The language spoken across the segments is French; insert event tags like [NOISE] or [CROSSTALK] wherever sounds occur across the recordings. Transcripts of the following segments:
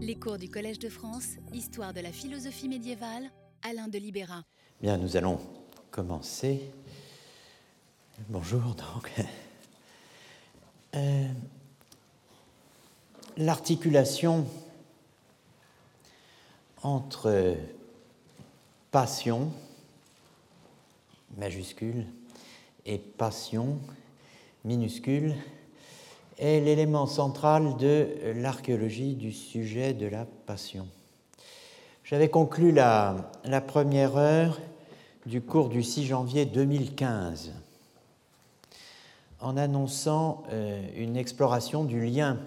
Les cours du Collège de France, Histoire de la philosophie médiévale, Alain de Libéra. Bien, nous allons commencer. Bonjour donc. Euh, L'articulation entre passion, majuscule, et passion, minuscule, est l'élément central de l'archéologie du sujet de la passion. J'avais conclu la, première heure du cours du 6 janvier 2015 en annonçant euh, une exploration du lien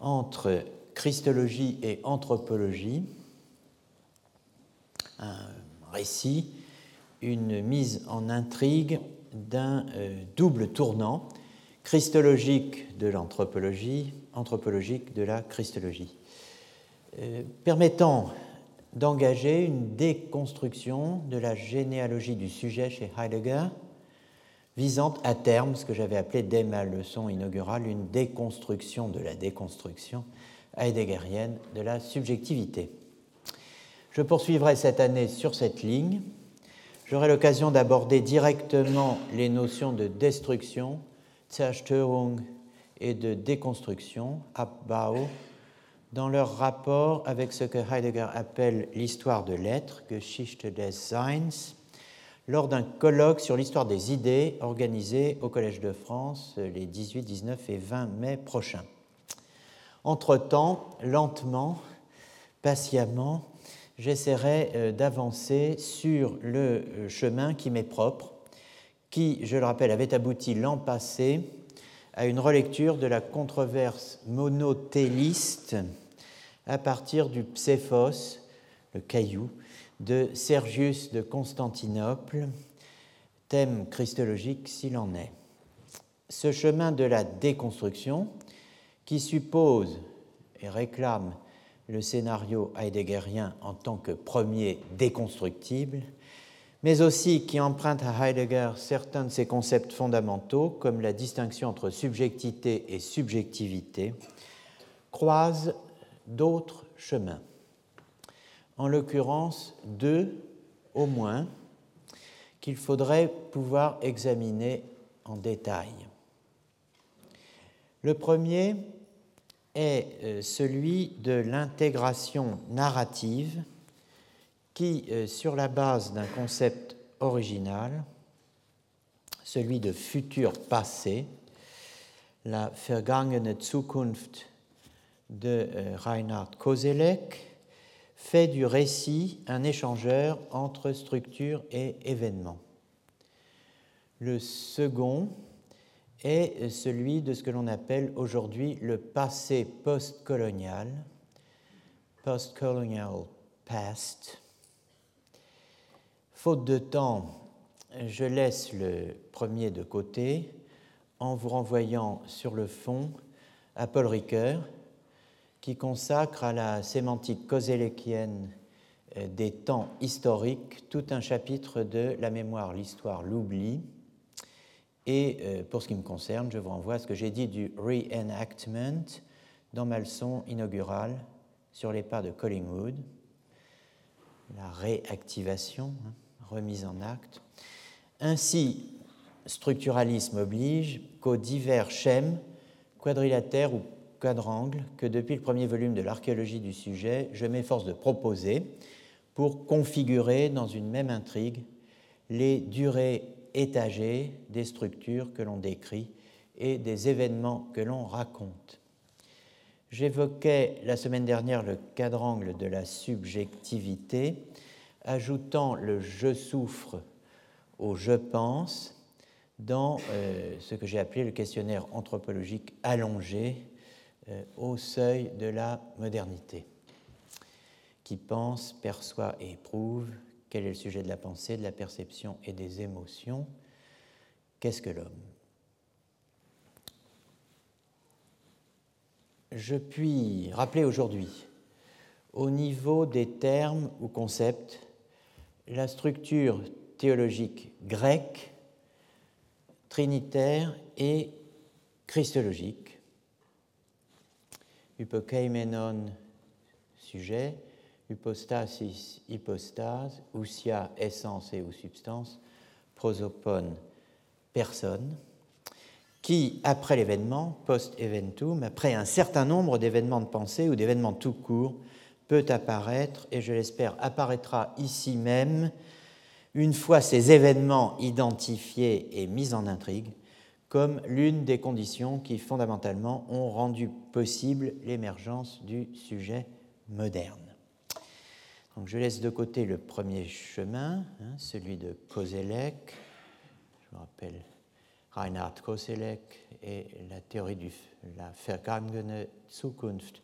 entre christologie et anthropologie, un récit, une mise en intrigue d'un euh, double tournant christologique de l'anthropologie, anthropologique de la christologie, euh, permettant d'engager une déconstruction de la généalogie du sujet chez Heidegger, visant à terme ce que j'avais appelé dès ma leçon inaugurale une déconstruction de la déconstruction heideggerienne de la subjectivité. Je poursuivrai cette année sur cette ligne. J'aurai l'occasion d'aborder directement les notions de destruction, Zerstörung et de déconstruction, Abbau, dans leur rapport avec ce que Heidegger appelle l'histoire de l'être, Geschichte des Seins, lors d'un colloque sur l'histoire des idées organisé au Collège de France les 18, 19 et 20 mai prochains. Entre-temps, lentement, patiemment, j'essaierai euh, d'avancer sur le euh, chemin qui m'est propre qui, je le rappelle, avait abouti l'an passé à une relecture de la controverse monotéliste à partir du Pséphos, le caillou, de Sergius de Constantinople, thème christologique s'il en est. Ce chemin de la déconstruction, qui suppose et réclame le scénario heideggerien en tant que premier déconstructible, mais aussi qui emprunte à Heidegger certains de ses concepts fondamentaux, comme la distinction entre subjectivité et subjectivité, croise d'autres chemins. En l'occurrence, deux au moins, qu'il faudrait pouvoir examiner en détail. Le premier est euh, celui de l'intégration narrative qui, euh, sur la base d'un concept original, celui de futur passé, la Vergangene Zukunft de euh, Reinhard Koselleck, fait du récit un échangeur entre structure et événement. Le second est celui de ce que l'on appelle aujourd'hui le passé postcolonial, postcolonial past, Faute de temps, je laisse le premier de côté en vous renvoyant sur le fond à Paul Ricoeur, qui consacre à la sémantique kozeleckienne euh, des temps historiques tout un chapitre de La mémoire, l'histoire, l'oubli. Et euh, pour ce qui me concerne, je vous renvoie à ce que j'ai dit du reenactment dans ma leçon inaugurale sur les pas de Collingwood, la réactivation. Hein remise en acte. Ainsi, structuralisme oblige qu'aux divers schèmes, quadrilatères ou quadrangles, que depuis le premier volume de l'archéologie du sujet, je m'efforce de proposer pour configurer dans une même intrigue les durées étagées des structures que l'on décrit et des événements que l'on raconte. J'évoquais la semaine dernière le quadrangle de la subjectivité ajoutant le je souffre au je pense dans euh, ce que j'ai appelé le questionnaire anthropologique allongé euh, au seuil de la modernité, qui pense, perçoit et éprouve quel est le sujet de la pensée, de la perception et des émotions, qu'est-ce que l'homme? Je puis rappeler aujourd'hui, au niveau des termes ou concepts la structure théologique grecque, trinitaire et christologique. Hypokeimenon sujet, hypostasis, hypostase, ousia, essence et ou substance, prosopone, personne, qui, après l'événement, post-eventum, après un certain nombre d'événements de pensée ou d'événements tout court, peut apparaître, et je l'espère apparaîtra ici même, une fois ces événements identifiés et mis en intrigue, comme l'une des conditions qui fondamentalement ont rendu possible l'émergence du sujet moderne. Donc je laisse de côté le premier chemin, hein, celui de Koselleck. Je vous rappelle Reinhard Koselleck et la théorie de la vergangene Zukunft,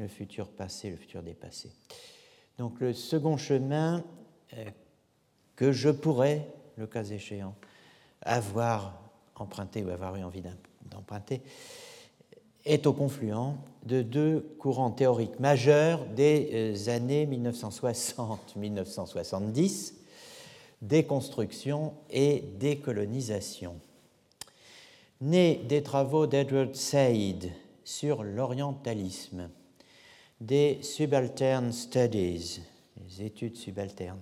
le futur passé, le futur dépassé. Donc le second chemin euh, que je pourrais, le cas échéant, avoir emprunté ou avoir eu envie d'emprunter, est au confluent de deux courants théoriques majeurs des euh, années 1960-1970, déconstruction et décolonisation. Né des travaux d'Edward Said sur l'orientalisme, des subaltern studies, les études subalternes,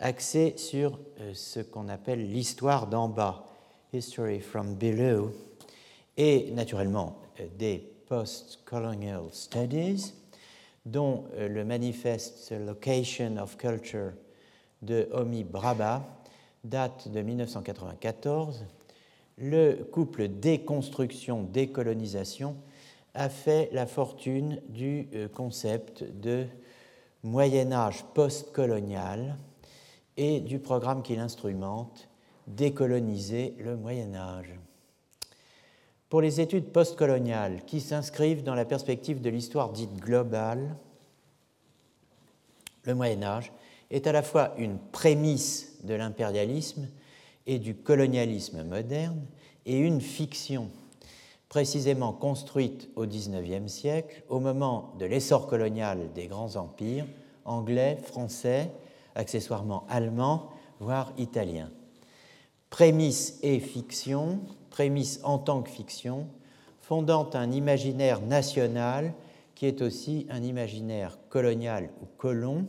axées sur euh, ce qu'on appelle l'histoire d'en bas, History from Below, et naturellement euh, des Post-Colonial Studies, dont euh, le manifeste Location of Culture de Homi Braba date de 1994, le couple déconstruction-décolonisation a fait la fortune du euh, concept de Moyen Âge postcolonial et du programme qui l'instrumente, Décoloniser le Moyen Âge. Pour les études postcoloniales qui s'inscrivent dans la perspective de l'histoire dite globale, le Moyen Âge est à la fois une prémisse de l'impérialisme et du colonialisme moderne et une fiction précisément construite au XIXe siècle au moment de l'essor colonial des grands empires anglais, français, accessoirement allemands, voire italiens. Prémisse et fiction prémisse en tant que fiction, fondant un imaginaire national qui est aussi un imaginaire colonial ou colon,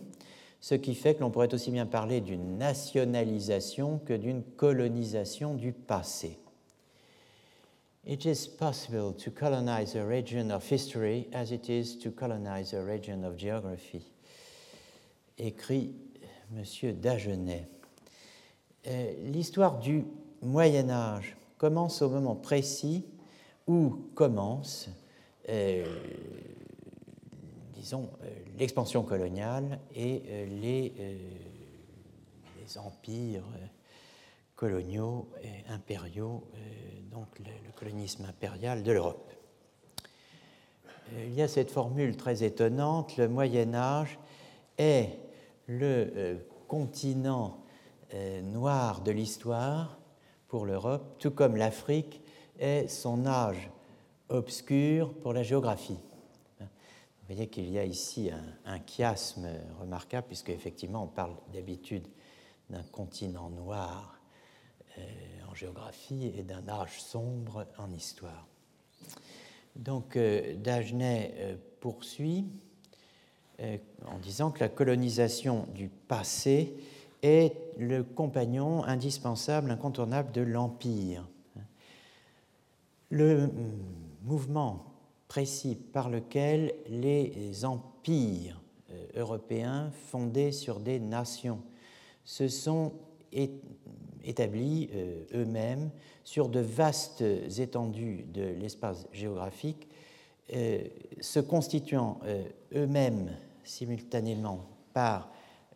ce qui fait que l'on pourrait aussi bien parler d'une nationalisation que d'une colonisation du passé. It is possible to colonize a region of history as it is to colonize a region of geography, écrit M. Dagenet. Euh, l'histoire du Moyen Âge commence au moment précis où commence, euh, disons, euh, l'expansion coloniale et les, empires coloniaux et impériaux, donc le, colonisme impérial de l'Europe. Il y a cette formule très étonnante, le Moyen Âge est le continent noir de l'histoire pour l'Europe, tout comme l'Afrique est son âge obscur pour la géographie. Vous voyez qu'il y a ici un, chiasme remarquable, puisque effectivement on parle d'habitude d'un continent noir euh, en géographie et d'un âge sombre en histoire. Donc euh, Dagenet euh, poursuit en disant que la colonisation du passé est le compagnon indispensable, incontournable de l'Empire. Le mouvement précis par lequel les empires euh, européens fondés sur des nations se sont établis euh, eux-mêmes sur de vastes étendues de l'espace géographique, euh, se constituant eux-mêmes simultanément par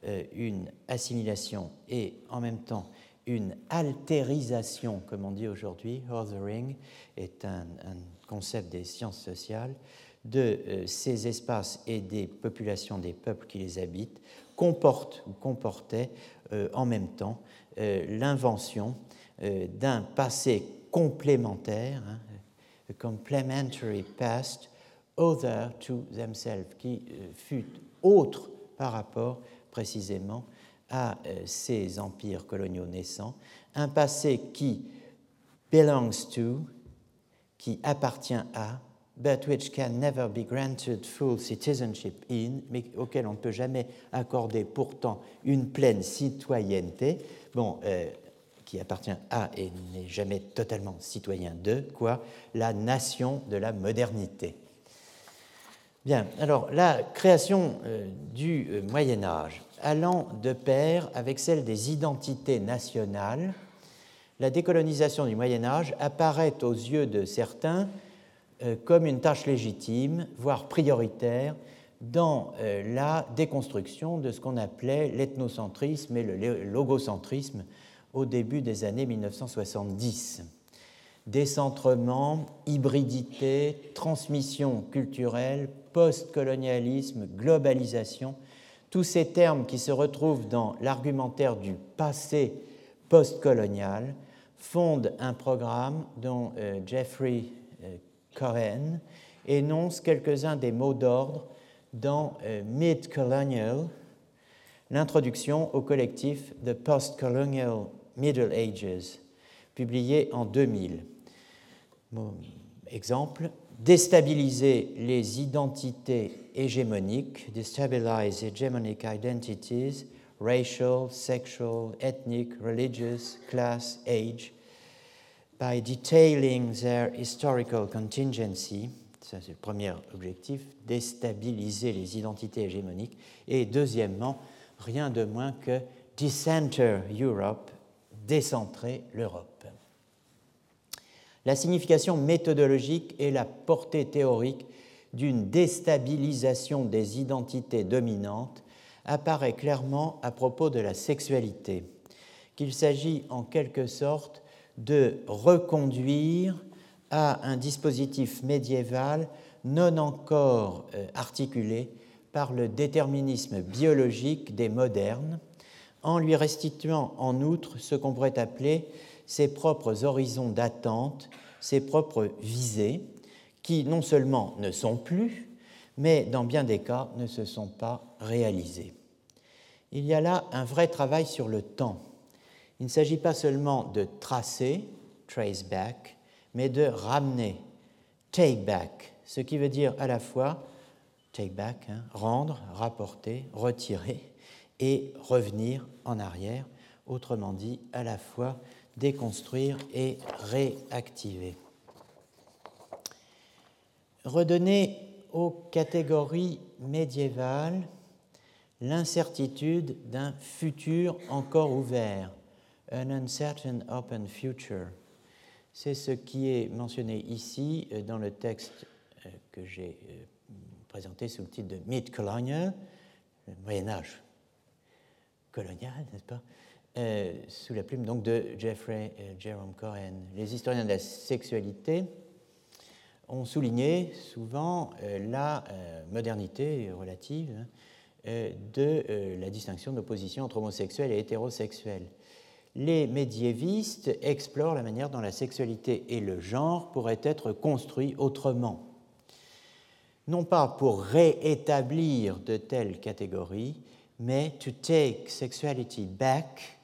euh, une assimilation et en même temps une altérisation, comme on dit aujourd'hui, othering est un, concept des sciences sociales, de euh, ces espaces et des populations des peuples qui les habitent, comporte ou comportait euh, en même temps l'invention d'un passé complémentaire, hein, complementary past, other to themselves, qui fut autre par rapport précisément à euh, ces empires coloniaux naissants, un passé qui belongs to, qui appartient à but which can never be granted full citizenship in, mais auquel on ne peut jamais accorder pourtant une pleine citoyenneté, euh, qui appartient à et n'est jamais totalement citoyen de, quoi, la nation de la modernité. Bien, alors la création euh, du euh, Moyen Âge allant de pair avec celle des identités nationales, la décolonisation du Moyen Âge apparaît aux yeux de certains comme une tâche légitime, voire prioritaire, dans euh, la déconstruction de ce qu'on appelait l'ethnocentrisme et le logocentrisme au début des années 1970. Décentrement, hybridité, transmission culturelle, postcolonialisme, globalisation, tous ces termes qui se retrouvent dans l'argumentaire du passé postcolonial fondent un programme dont euh, Jeffrey Cohen énonce quelques-uns des mots d'ordre dans euh, Mid-Colonial, l'introduction au collectif The Post-Colonial Middle Ages, publié en 2000. exemple, déstabiliser les identités hégémoniques, destabilize hegemonic identities, racial, sexual, ethnic, religious, class, age, by detailing their historical contingency, ça c'est le premier objectif, déstabiliser les identités hégémoniques, et deuxièmement, rien de moins que decenter Europe, décentrer l'Europe. La signification méthodologique et la portée théorique d'une déstabilisation des identités dominantes apparaît clairement à propos de la sexualité, qu'il s'agit en quelque sorte de reconduire à un dispositif médiéval non encore euh, articulé par le déterminisme biologique des modernes, en lui restituant en outre ce qu'on pourrait appeler ses propres horizons d'attente, ses propres visées, qui non seulement ne sont plus, mais dans bien des cas ne se sont pas réalisées. Il y a là un vrai travail sur le temps il ne s'agit pas seulement de tracer, trace back, mais de ramener, take back, ce qui veut dire à la fois take back, hein, rendre, rapporter, retirer et revenir en arrière, autrement dit à la fois déconstruire et réactiver. Redonner aux catégories médiévales l'incertitude d'un futur encore ouvert, An uncertain open future. C'est ce qui est mentionné ici euh, dans le texte euh, que j'ai euh, présenté sous le titre de Mid-Colonial, le Moyen-Âge colonial, n'est-ce pas Sous la plume donc de Jeffrey Jerome Cohen. Les historiens de la sexualité ont souligné souvent la modernité relative hein, de la distinction d'opposition entre homosexuels et hétérosexuels les médiévistes explorent la manière dont la sexualité et le genre pourraient être construits autrement. Non pas pour réétablir de telles catégories, mais to take sexuality back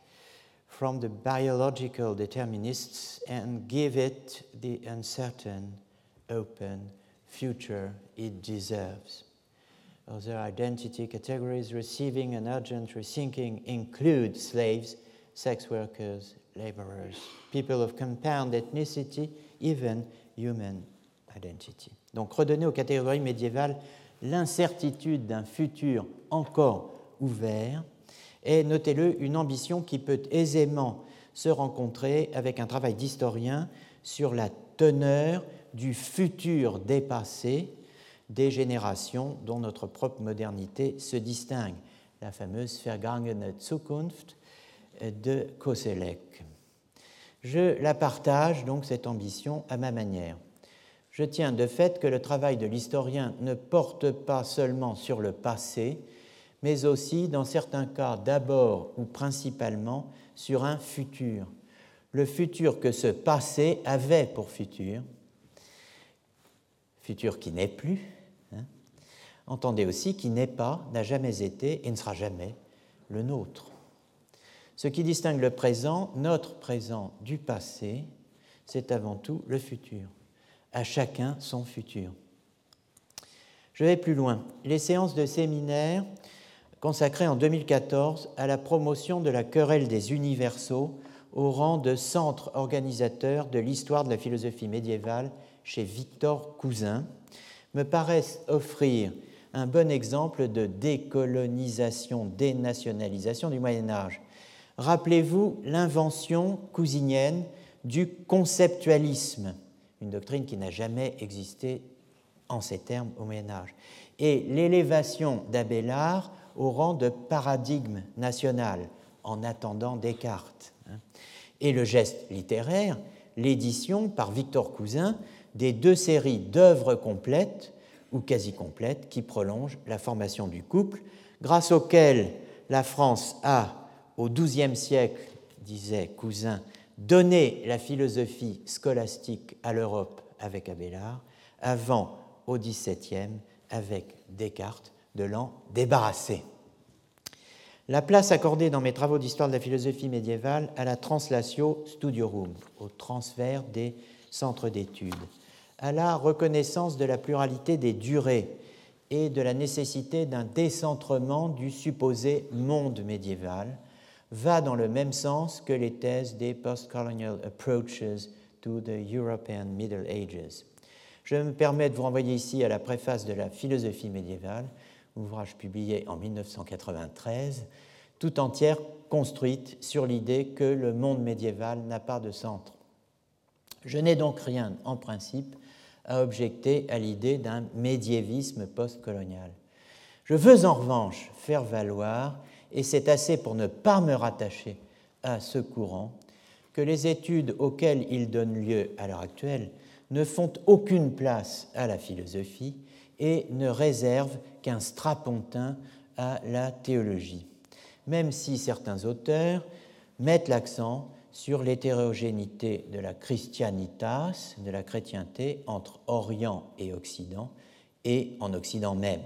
from the biological determinists and give it the uncertain, open future it deserves. Other identity categories receiving an urgent rethinking include slaves, sex workers, laborers, people of compound ethnicity, even human identity. Donc redonner aux catégories médiévales l'incertitude d'un futur encore ouvert est, notez-le, une ambition qui peut aisément se rencontrer avec un travail d'historien sur la teneur du futur dépassé des générations dont notre propre modernité se distingue, la fameuse Vergangene Zukunft, de Koselleck. Je la partage donc cette ambition à ma manière. Je tiens de fait que le travail de l'historien ne porte pas seulement sur le passé, mais aussi, dans certains cas, d'abord ou principalement sur un futur. Le futur que ce passé avait pour futur, futur qui n'est plus, hein. entendez aussi qui n'est pas, n'a jamais été et ne sera jamais le nôtre. Ce qui distingue le présent, notre présent, du passé, c'est avant tout le futur. À chacun son futur. Je vais plus loin. Les séances de séminaire consacrées en 2014 à la promotion de la querelle des universaux au rang de centre organisateur de l'histoire de la philosophie médiévale chez Victor Cousin, me paraissent offrir un bon exemple de décolonisation, dénationalisation du Moyen Âge. Rappelez-vous l'invention cousinienne du conceptualisme, une doctrine qui n'a jamais existé en ces termes au Moyen Âge, et l'élévation d'Abélard au rang de paradigme national en attendant Descartes. Hein. Et le geste littéraire, l'édition par Victor Cousin des deux séries d'œuvres complètes ou quasi complètes qui prolongent la formation du couple, grâce auxquelles la France a, au XIIe siècle, disait Cousin, donné la philosophie scolastique à l'Europe avec Abélard, avant, au XVIIe, avec Descartes, de l'en débarrasser. La place accordée dans mes travaux d'histoire de la philosophie médiévale à la translatio studiorum, au transfert des centres d'études, à la reconnaissance de la pluralité des durées et de la nécessité d'un décentrement du supposé monde médiéval, va dans le même sens que les thèses des postcolonial approaches to the European Middle Ages. Je me permets de vous renvoyer ici à la préface de la philosophie médiévale, ouvrage publié en 1993, tout entière construite sur l'idée que le monde médiéval n'a pas de centre. Je n'ai donc rien, en principe, à objecter à l'idée d'un médiévisme postcolonial. Je veux en revanche faire valoir, et c'est assez pour ne pas me rattacher à ce courant, que les études auxquelles il donne lieu à l'heure actuelle ne font aucune place à la philosophie et ne réservent qu'un strapontin à la théologie, même si certains auteurs mettent l'accent sur l'hétérogénéité de la christianitas, de la chrétienté, entre Orient et Occident, et en Occident même,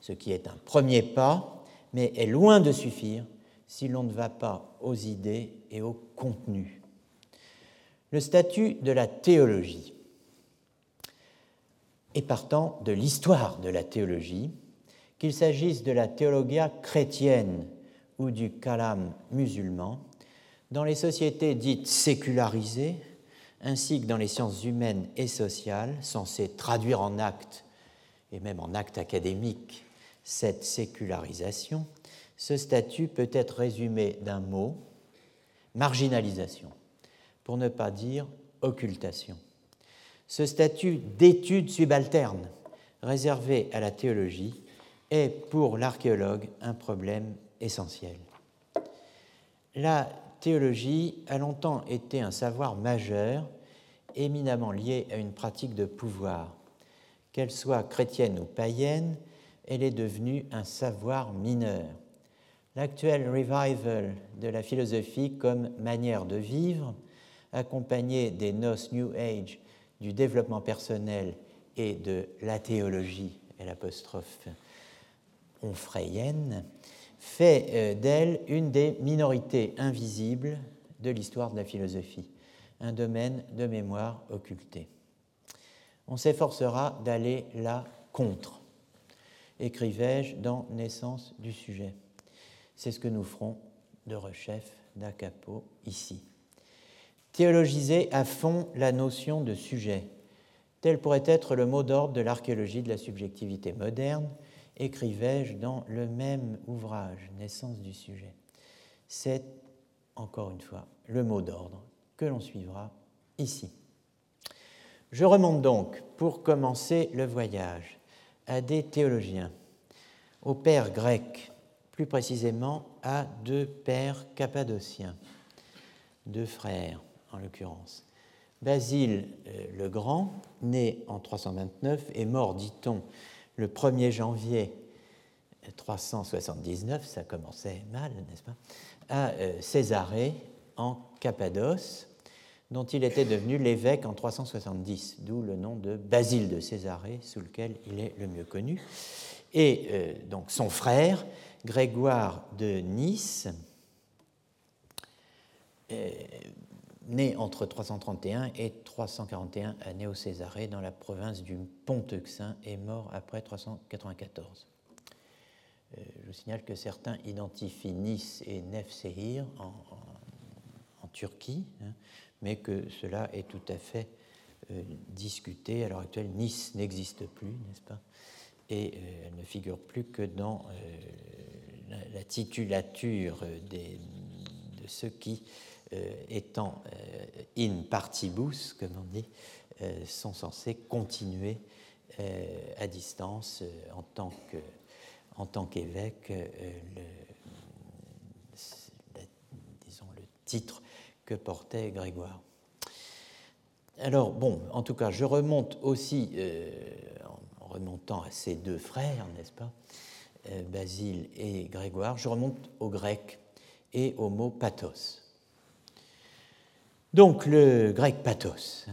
ce qui est un premier pas, mais est loin de suffire si l'on ne va pas aux idées et au contenu. Le statut de la théologie et partant de l'histoire de la théologie, qu'il s'agisse de la théologia chrétienne ou du kalam musulman, dans les sociétés dites sécularisées, ainsi que dans les sciences humaines et sociales, censées traduire en actes, et même en actes académiques, cette sécularisation, ce statut peut être résumé d'un mot, marginalisation, pour ne pas dire occultation. Ce statut d'étude subalterne réservé à la théologie est pour l'archéologue un problème essentiel. La théologie a longtemps été un savoir majeur, éminemment lié à une pratique de pouvoir. Qu'elle soit chrétienne ou païenne, elle est devenue un savoir mineur. L'actuel revival de la philosophie comme manière de vivre, accompagné des noces New Age du développement personnel et de la théologie, et l'apostrophe onfrayenne, fait euh, d'elle une des minorités invisibles de l'histoire de la philosophie, un domaine de mémoire occulté. On s'efforcera d'aller là contre, écrivais-je dans Naissance du sujet. C'est ce que nous ferons de rechef d'Acapo ici théologiser à fond la notion de sujet. Tel pourrait être le mot d'ordre de l'archéologie de la subjectivité moderne, écrivais-je dans le même ouvrage, Naissance du sujet. C'est, encore une fois, le mot d'ordre que l'on suivra ici. Je remonte donc, pour commencer le voyage, à des théologiens, aux pères grecs, plus précisément à deux pères cappadociens, deux frères, en l'occurrence. Basile euh, le Grand, né en 329 et mort, dit-on, le 1er janvier 379, ça commençait mal, n'est-ce pas, à euh, Césarée, en Cappadoce, dont il était devenu l'évêque en 370, d'où le nom de Basile de Césarée, sous lequel il est le mieux connu. Et euh, donc son frère, Grégoire de Nice, né entre 331 et 341 à Néo-Césarée dans la province du Pont-Euxin et mort après 394. Euh, je vous signale que certains identifient Nice et Nefsehir en, en, Turquie, hein, mais que cela est tout à fait euh, discuté. À l'heure actuelle, Nice n'existe plus, n'est-ce pas? Et euh, elle ne figure plus que dans la, titulature de ceux qui, étant in partibus, comme on dit, sont censés continuer à distance en tant qu'évêque euh, le titre que portait Grégoire. Alors, bon, en tout cas, je remonte aussi, euh, en remontant à ces deux frères, n'est-ce pas, euh, Basile et Grégoire, je remonte au grec et au mot pathos. Donc, le grec pathos.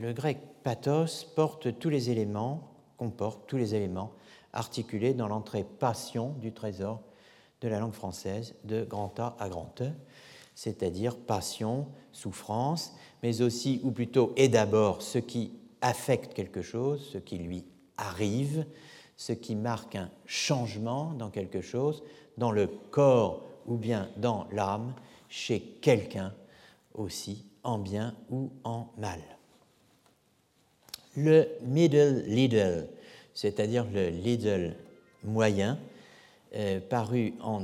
Le grec pathos porte tous les éléments, comporte tous les éléments articulé dans l'entrée passion du trésor de la langue française de grand A à grand E, c'est-à-dire passion, souffrance, mais aussi, ou plutôt et d'abord, ce qui affecte quelque chose, ce qui lui arrive, ce qui marque un changement dans quelque chose, dans le corps ou bien dans l'âme, chez quelqu'un aussi, en bien ou en mal. Le middle Lidl c'est-à-dire le Lidl moyen, euh, paru en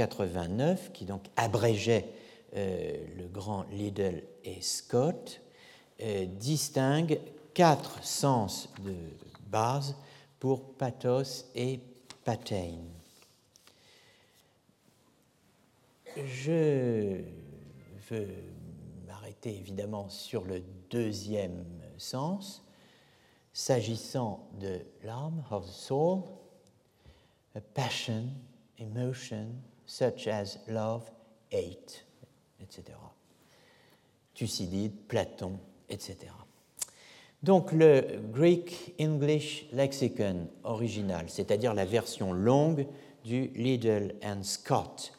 1889, qui donc abrégeait euh, le grand Lidl et Scott, euh, distingue quatre sens de base pour pathos et patein. Je veux m'arrêter évidemment sur le deuxième sens, s'agissant de l'âme, of the soul, passion, emotion, such as love, hate, etc. Thucydide, Platon, etc. Donc le Greek English Lexicon original, c'est-à-dire la version longue du Liddell and Scott,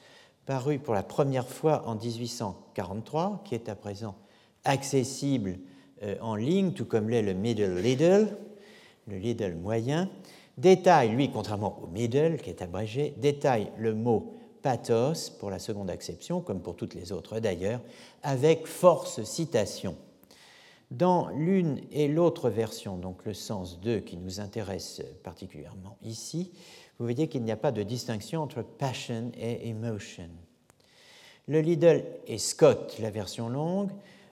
paru pour la première fois en 1843, qui est à présent accessible euh, en ligne, tout comme l'est le middle Lidl, le Lidl moyen, détaille, lui, contrairement au middle, qui est abrégé, détaille le mot pathos pour la seconde acception, comme pour toutes les autres d'ailleurs, avec force citation. Dans l'une et l'autre version, donc le sens 2 qui nous intéresse particulièrement ici, vous voyez qu'il n'y a pas de distinction entre passion et emotion. Le Lidl et Scott, la version longue,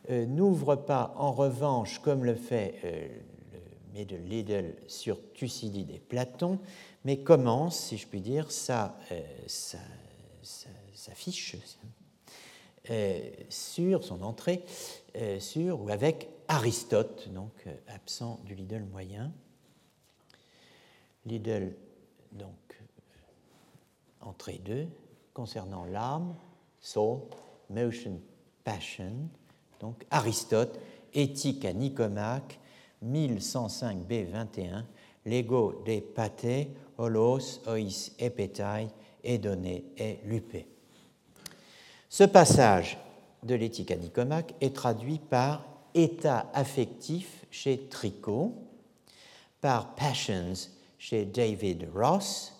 euh, n'ouvre pas en revanche, comme le fait euh, le Middle Lidl sur Thucydide et Platon, mais commence, si je puis dire, sa, euh, fiche sur son entrée sur ou avec Aristote, donc absent du Lidl moyen. Lidl, donc, entrée 2, concernant l'âme, soul, motion, passion, donc Aristote, Éthique à Nicomaque, 1105b 21, L'ego de pate, holos, ois, epetai, edone et lupe. Ce passage de l'éthique à Nicomaque est traduit par état affectif chez Tricot, par passions chez David Ross,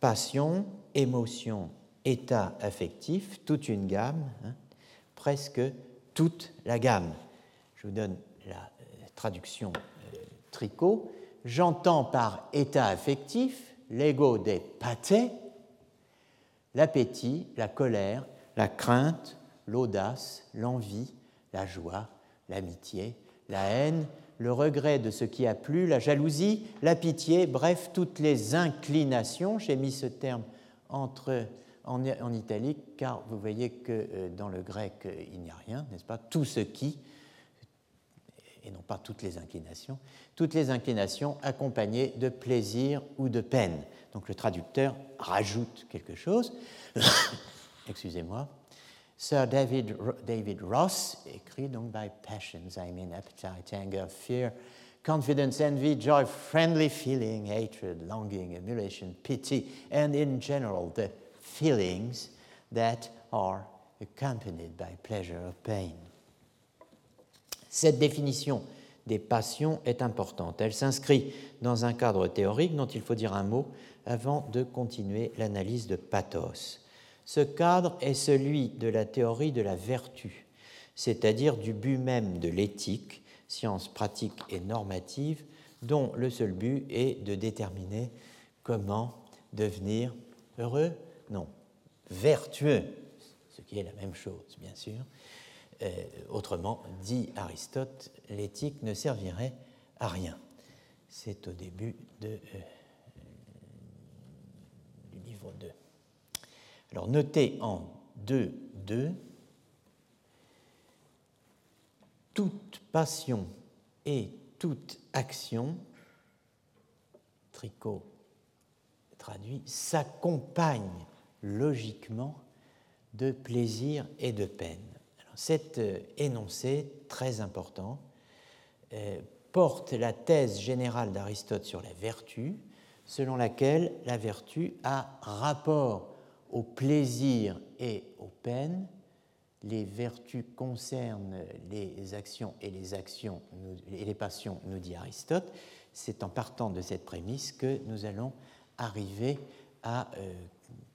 passion, émotion, état affectif, toute une gamme, hein, presque toute la gamme. Je vous donne la euh, traduction euh, tricot. J'entends par état affectif l'ego des pâtés, l'appétit, la colère, la crainte, l'audace, l'envie, la joie, l'amitié, la haine, le regret de ce qui a plu, la jalousie, la pitié, bref, toutes les inclinations, j'ai mis ce terme entre en, italique, car vous voyez que euh, dans le grec, euh, il n'y a rien, n'est-ce pas? Tout ce qui, et non pas toutes les inclinations, toutes les inclinations accompagnées de plaisir ou de peine. Donc le traducteur rajoute quelque chose. [COUGHS] Excusez-moi. Sir David, David Ross écrit donc by passions, I mean appetite, anger, fear, confidence, envy, joy, friendly feeling, hatred, longing, emulation, pity, and in general the feelings that are accompanied by pleasure or pain. Cette définition des passions est importante. Elle s'inscrit dans un cadre théorique dont il faut dire un mot avant de continuer l'analyse de pathos. Ce cadre est celui de la théorie de la vertu, c'est-à-dire du but même de l'éthique, science pratique et normative, dont le seul but est de déterminer comment devenir heureux, non, vertueux, ce qui est la même chose, bien sûr. Euh, autrement, dit Aristote, l'éthique ne servirait à rien. C'est au début euh, du livre 2. Alors, notez en 2.2 toute passion et toute action, tricot traduit, s'accompagne logiquement de plaisir et de peine. Cet euh, énoncé très important euh, porte la thèse générale d'Aristote sur la vertu, selon laquelle la vertu a rapport au plaisir et aux peines. Les vertus concernent les actions et les actions et les passions, nous dit Aristote. C'est en partant de cette prémisse que nous allons arriver à euh,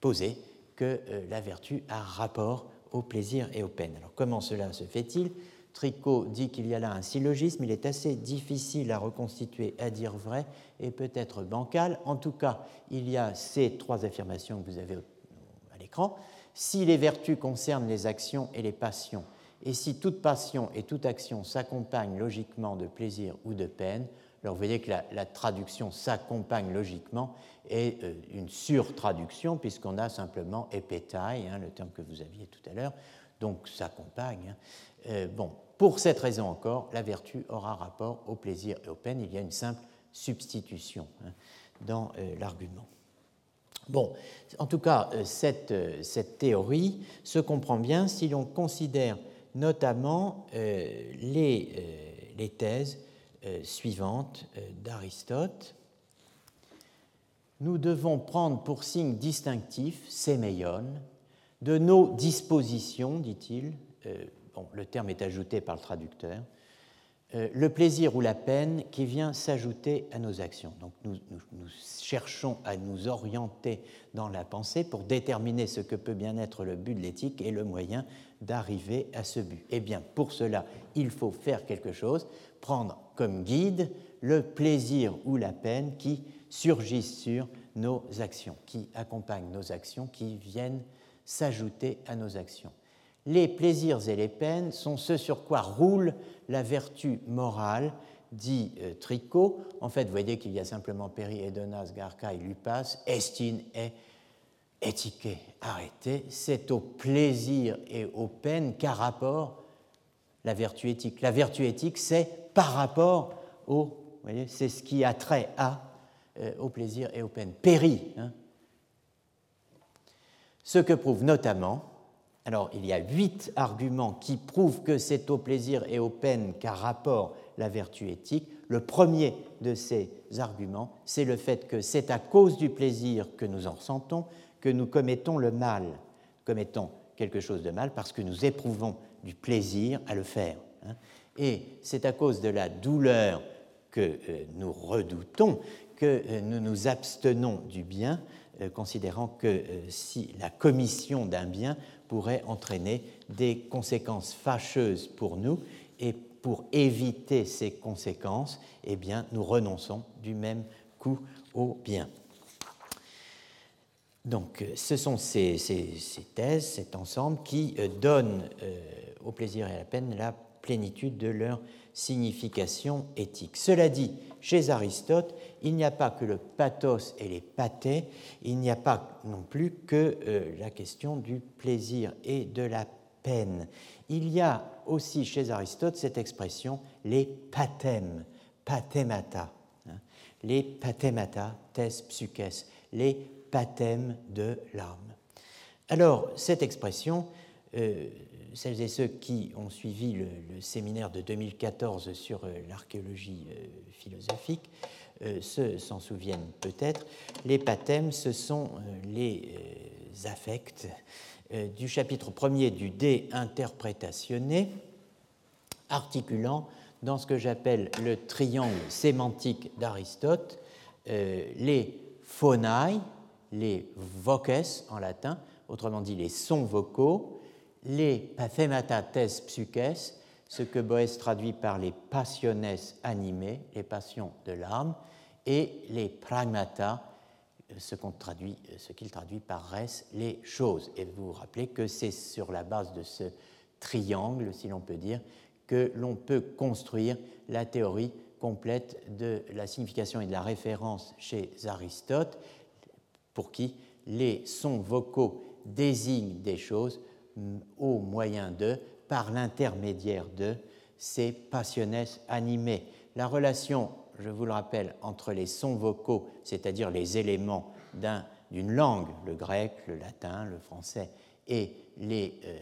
poser que la vertu a rapport au plaisir et aux peines. Alors comment cela se fait-il? Tricot dit qu'il y a là un syllogisme, il est assez difficile à reconstituer, à dire vrai et peut-être bancal. En tout cas, il y a ces trois affirmations que vous avez à l'écran. Si les vertus concernent les actions et les passions, et si toute passion et toute action s'accompagnent logiquement de plaisir ou de peine, alors vous voyez que la, traduction s'accompagne logiquement et euh, une surtraduction puisqu'on a simplement epétai, hein, le terme que vous aviez tout à l'heure, donc s'accompagne. Hein. Euh, bon, pour cette raison encore, la vertu aura rapport au plaisir et aux peines. Il y a une simple substitution hein, dans euh, l'argument. Bon, en tout cas, cette, cette, théorie se comprend bien si l'on considère notamment les, thèses euh, suivante euh, d'Aristote. Nous devons prendre pour signe distinctif, séméon, de nos dispositions, dit-il, euh, bon, le terme est ajouté par le traducteur, le plaisir ou la peine qui vient s'ajouter à nos actions. Donc nous, nous, cherchons à nous orienter dans la pensée pour déterminer ce que peut bien être le but de l'éthique et le moyen d'arriver à ce but. Eh bien, pour cela, il faut faire quelque chose, prendre comme guide le plaisir ou la peine qui surgissent sur nos actions, qui accompagnent nos actions, qui viennent s'ajouter à nos actions. Les plaisirs et les peines sont ce sur quoi roule la vertu morale, dit euh, Tricot. En fait, vous voyez qu'il y a simplement Péri, Edonas, Garca et Lupas, Estine et éthique, arrêté. C'est au plaisir et aux peines qu'a rapport la vertu éthique. La vertu éthique, c'est par rapport au, c'est ce qui a trait euh, au plaisir et aux peines. Péri. Hein. Ce que prouve notamment, alors il y a huit arguments qui prouvent que c'est au plaisir et aux peines qu'a rapport la vertu éthique. Le premier de ces arguments, c'est le fait que c'est à cause du plaisir que nous en ressentons que nous commettons le mal. Commettons quelque chose de mal parce que nous éprouvons du plaisir à le faire. Hein. Et c'est à cause de la douleur que euh, nous redoutons que euh, nous nous abstenons du bien, euh, considérant que si la commission d'un bien pourrait entraîner des conséquences fâcheuses pour nous, et pour éviter ces conséquences, eh bien, nous renonçons du même coup au bien. Donc, ce sont ces, thèses, cet ensemble, qui donnent au plaisir et à la peine la plénitude de leur signification éthique. Cela dit, chez Aristote, il n'y a pas que le pathos et les pathés, il n'y a pas non plus que euh, la question du plaisir et de la peine. Il y a aussi chez Aristote cette expression les pathèmes, pathemata, hein, les pathemata, tes psyches, les pathèmes de l'âme. Alors, cette expression, euh, celles et ceux qui ont suivi le, séminaire de 2014 sur euh, l'archéologie euh, philosophique euh, s'en souviennent peut-être. Les pathèmes, ce sont les affects du chapitre premier du dé interprétationné, articulant dans ce que j'appelle le triangle sémantique d'Aristote les phonae, les voces en latin, autrement dit les sons vocaux, les pathemata tes psyches, ce que Boès traduit par les passiones animées, les passions de l'âme, et les pragmata, ce qu'il traduit, par res, les choses. Et vous vous rappelez que c'est sur la base de ce triangle, si l'on peut dire, que l'on peut construire la théorie complète de la signification et de la référence chez Aristote, pour qui les sons vocaux désignent des choses au moyen de, par l'intermédiaire de ces passiones animées. La relation, je vous le rappelle, entre les sons vocaux, c'est-à-dire les éléments d'une langue, le grec, le latin, le français, et les euh,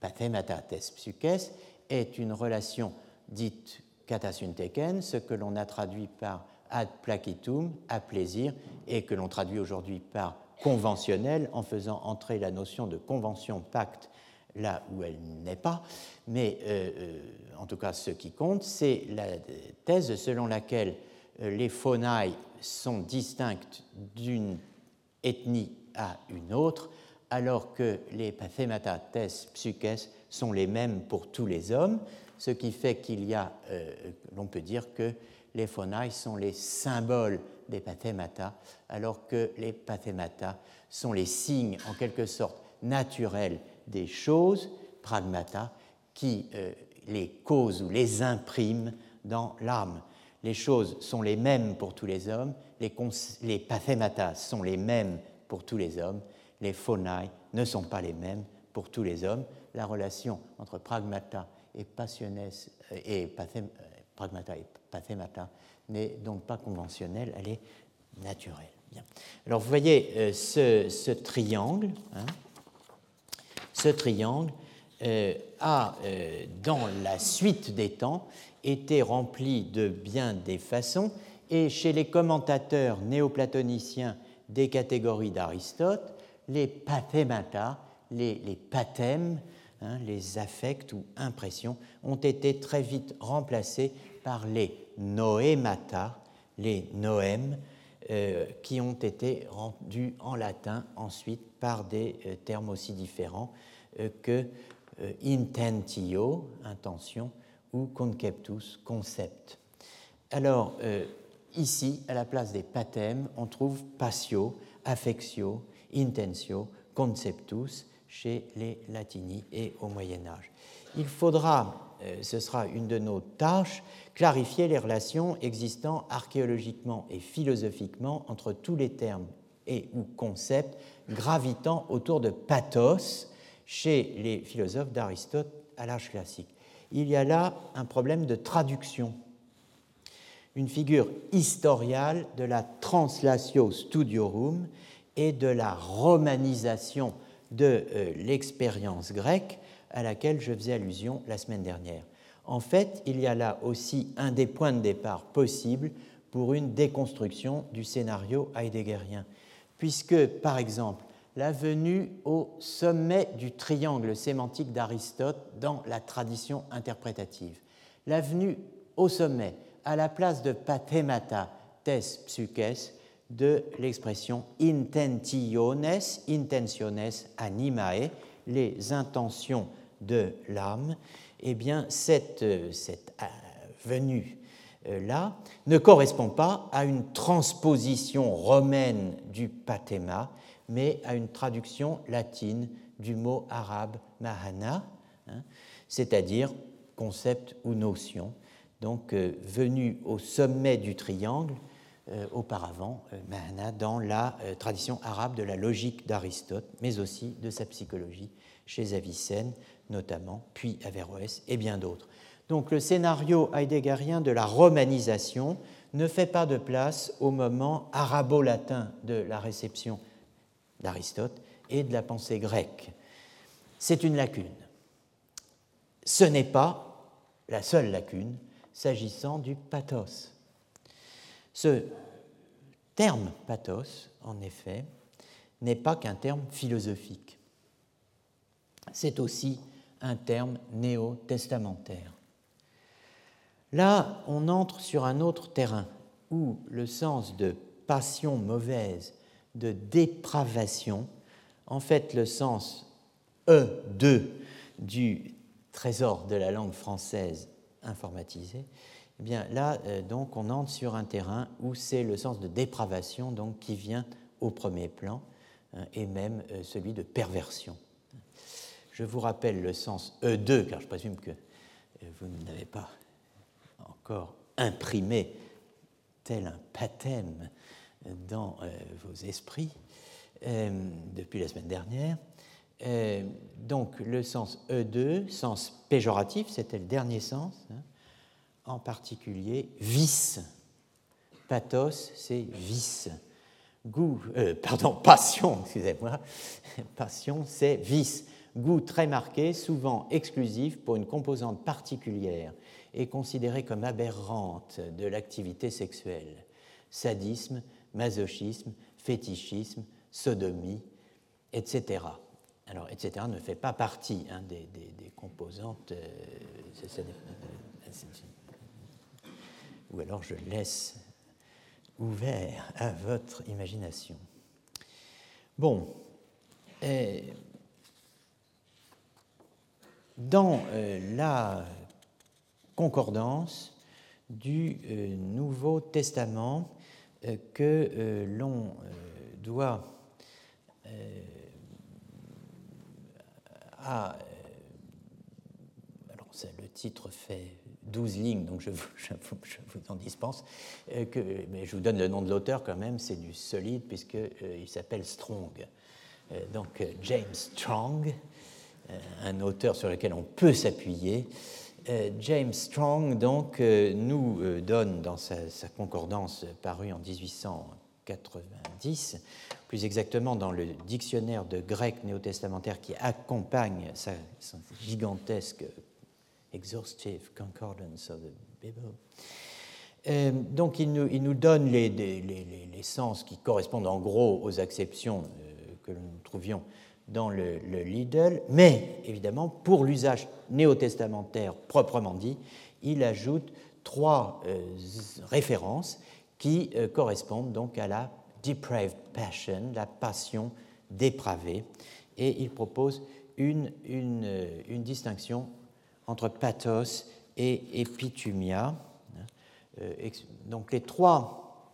pathemata tes psyches, est une relation dite katasynteken, ce que l'on a traduit par ad placitum, à plaisir, et que l'on traduit aujourd'hui par conventionnel en faisant entrer la notion de convention pacte là où elle n'est pas. Mais euh, euh, en tout cas, ce qui compte, c'est la thèse selon laquelle euh, les faunailles sont distinctes d'une ethnie à une autre, alors que les pathemata tes psyches sont les mêmes pour tous les hommes, ce qui fait qu'il y a, l'on peut dire que les phonailles sont les symboles des pathemata, alors que les pathemata sont les signes en quelque sorte naturels des choses, pragmata, qui euh, les causent ou les impriment dans l'âme. Les choses sont les mêmes pour tous les hommes, les, les pathemata sont les mêmes pour tous les hommes, les phonailles ne sont pas les mêmes pour tous les hommes. La relation entre pragmata et passiones euh, et euh, et n'est donc pas conventionnelle, elle est naturelle. Bien. Alors vous voyez euh, ce, triangle, hein, ce triangle euh, a, euh, dans la suite des temps, été rempli de bien des façons, et chez les commentateurs néoplatoniciens des catégories d'Aristote, les pathemata, les, pathèmes, hein, les affects ou impressions, ont été très vite remplacés par les noemata, les noèmes, euh, qui ont été rendus en latin ensuite par des euh, termes aussi différents euh, que intentio, intention, ou conceptus, concept. Alors, ici, à la place des pathèmes, on trouve passio, affectio, intentio, conceptus chez les latini et au Moyen Âge. Il faudra ce sera une de nos tâches, clarifier les relations existant archéologiquement et philosophiquement entre tous les termes et ou concepts gravitant autour de pathos chez les philosophes d'Aristote à l'âge classique. Il y a là un problème de traduction, une figure historiale de la translatio studiorum et de la romanisation de euh, l'expérience grecque à laquelle je faisais allusion la semaine dernière. En fait, il y a là aussi un des points de départ possibles pour une déconstruction du scénario heideggerien, puisque, par exemple, la venue au sommet du triangle sémantique d'Aristote dans la tradition interprétative, la venue au sommet, à la place de pathemata tes psyches, de l'expression intentiones, intentiones animae, les intentions de l'âme, eh bien, cette, cette euh, venue-là euh, ne correspond pas à une transposition romaine du pathéma, mais à une traduction latine du mot arabe mahana, hein, c'est-à-dire concept ou notion. Donc, euh, venue au sommet du triangle, auparavant, mahana, dans la tradition arabe de la logique d'Aristote, mais aussi de sa psychologie chez Avicenne, notamment, puis Averroès et bien d'autres. Donc le scénario heideggerien de la romanisation ne fait pas de place au moment arabo-latin de la réception d'Aristote et de la pensée grecque. C'est une lacune. Ce n'est pas la seule lacune s'agissant du pathos. Ce terme pathos, en effet, n'est pas qu'un terme philosophique. c'est aussi un terme néo-testamentaire. Là, on entre sur un autre terrain où le sens de passion mauvaise, de dépravation, en fait le sens E de du trésor de la langue française informatisé, eh bien là, euh, donc, on entre sur un terrain où c'est le sens de dépravation qui vient au premier plan, hein, et même euh, celui de perversion. Je vous rappelle le sens E2, car je présume que euh, vous n'avez pas encore imprimé tel un pathème dans vos esprits depuis la semaine dernière. donc le sens E2, sens péjoratif, c'était le dernier sens. Hein, en particulier vice. Pathos, c'est vice. Goût, euh, pardon, passion, excusez-moi. Passion, c'est vice. Goût très marqué, souvent exclusif pour une composante particulière et considérée comme aberrante de l'activité sexuelle. Sadisme, masochisme, fétichisme, sodomie, etc. Alors, etc. ne fait pas partie hein, des, composantes. Euh, ou alors je laisse ouvert à votre imagination. Bon, euh, dans euh, la concordance du euh, Nouveau Testament que l'on doit à... alors le titre fait 12 lignes, donc [LAUGHS] je vous, en dispense. Euh, que, mais je vous donne le nom de l'auteur quand même, c'est du solide puisqu'il euh, s'appelle Strong. Euh, donc James Strong, un auteur sur lequel on peut s'appuyer. James Strong donc nous donne dans sa, concordance parue en 1890, plus exactement dans le dictionnaire de grec néo-testamentaire qui accompagne sa, gigantesque exhaustive concordance of the Bible. Euh, donc il nous, il nous donne les, les, les, sens qui correspondent en gros aux acceptions euh, que nous trouvions dans le, le Lidl, mais évidemment pour l'usage néo-testamentaire proprement dit, il ajoute trois euh, références qui correspondent donc à la depraved passion, la passion dépravée, et il propose une, une, une distinction entre pathos et épithumia. Euh, donc les trois,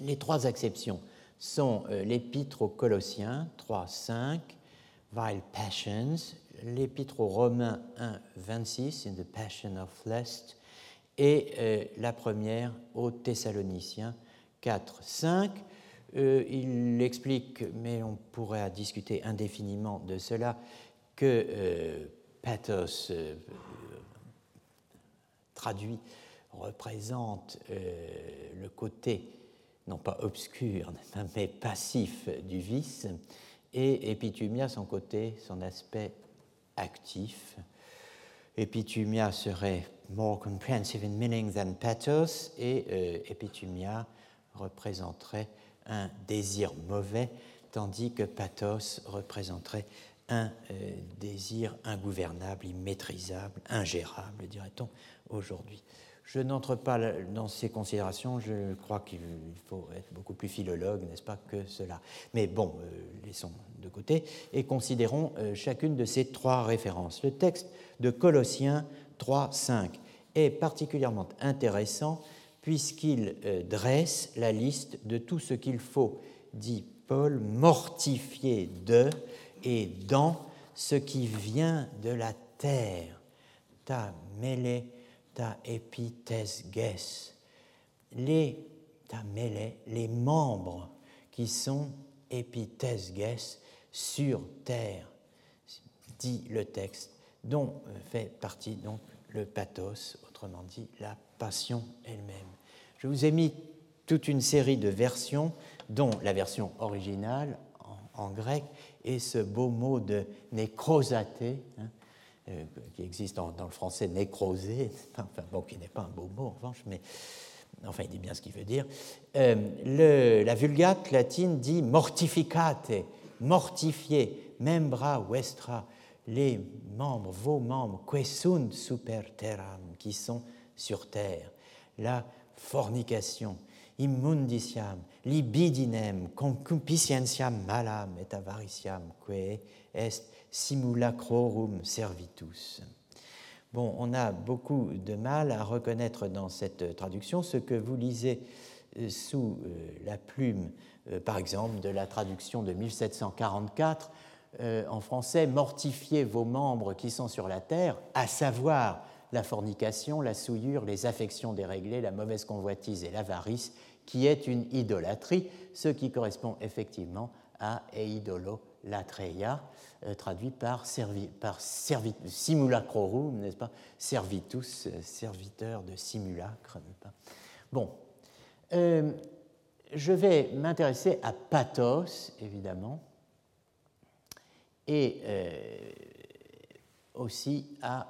les trois exceptions sont euh, l'épître aux Colossiens 3, 5, Vile Passions, l'épître aux Romains 1, 26, In the Passion of Lust, et euh, la première aux Thessaloniciens 4, 5. il explique, mais on pourrait discuter indéfiniment de cela, que pathos euh, traduit représente euh, le côté, non pas obscur, mais passif du vice, et épithumia, son côté, son aspect actif. Épithumia serait more comprehensive in meaning than pathos, et euh, représenterait un désir mauvais, tandis que pathos représenterait un euh, désir ingouvernable, immaîtrisable, ingérable, dirait-on aujourd'hui. Je n'entre pas dans ces considérations, je crois qu'il faut être beaucoup plus philologue, n'est-ce pas, que cela. Mais bon, euh, laissons de côté et considérons euh, chacune de ces trois références. Le texte de Colossiens 3, 5 est particulièrement intéressant puisqu'il dresse la liste de tout ce qu'il faut, dit Paul, mortifier de et dans ce qui vient de la terre, ta mêlée, ta épithèse les, ta mêlée, les membres qui sont épithèse sur terre, dit le texte, dont fait partie donc le pathos, autrement dit la passion elle-même. Je vous ai mis toute une série de versions, dont la version originale en grec et ce beau mot de nécrosaté, hein, euh, qui existe dans, le français nécrosé, [LAUGHS] enfin bon, qui n'est pas un beau mot en revanche, mais enfin il dit bien ce qu'il veut dire. Euh, la vulgate latine dit mortificate, mortifié, membra vestra, les membres, vos membres, que sunt super terram, qui sont sur terre. La fornication, immundiciam, libidinem, concupiscentiam malam et avariciam, que est simulacrorum servitus. Bon, on a beaucoup de mal à reconnaître dans cette traduction ce que vous lisez euh, sous euh, la plume, euh, par exemple, de la traduction de 1744 en français Mortifiez vos membres qui sont sur la terre, à savoir la fornication, la souillure, les affections déréglées, la mauvaise convoitise et l'avarice, qui est une idolâtrie, ce qui correspond effectivement à eidolo latreia, euh, traduit par, servi, simulacrorum, n'est-ce pas? Servitus, euh, serviteur de simulacre, Bon. Euh, je vais m'intéresser à pathos, évidemment, et aussi à,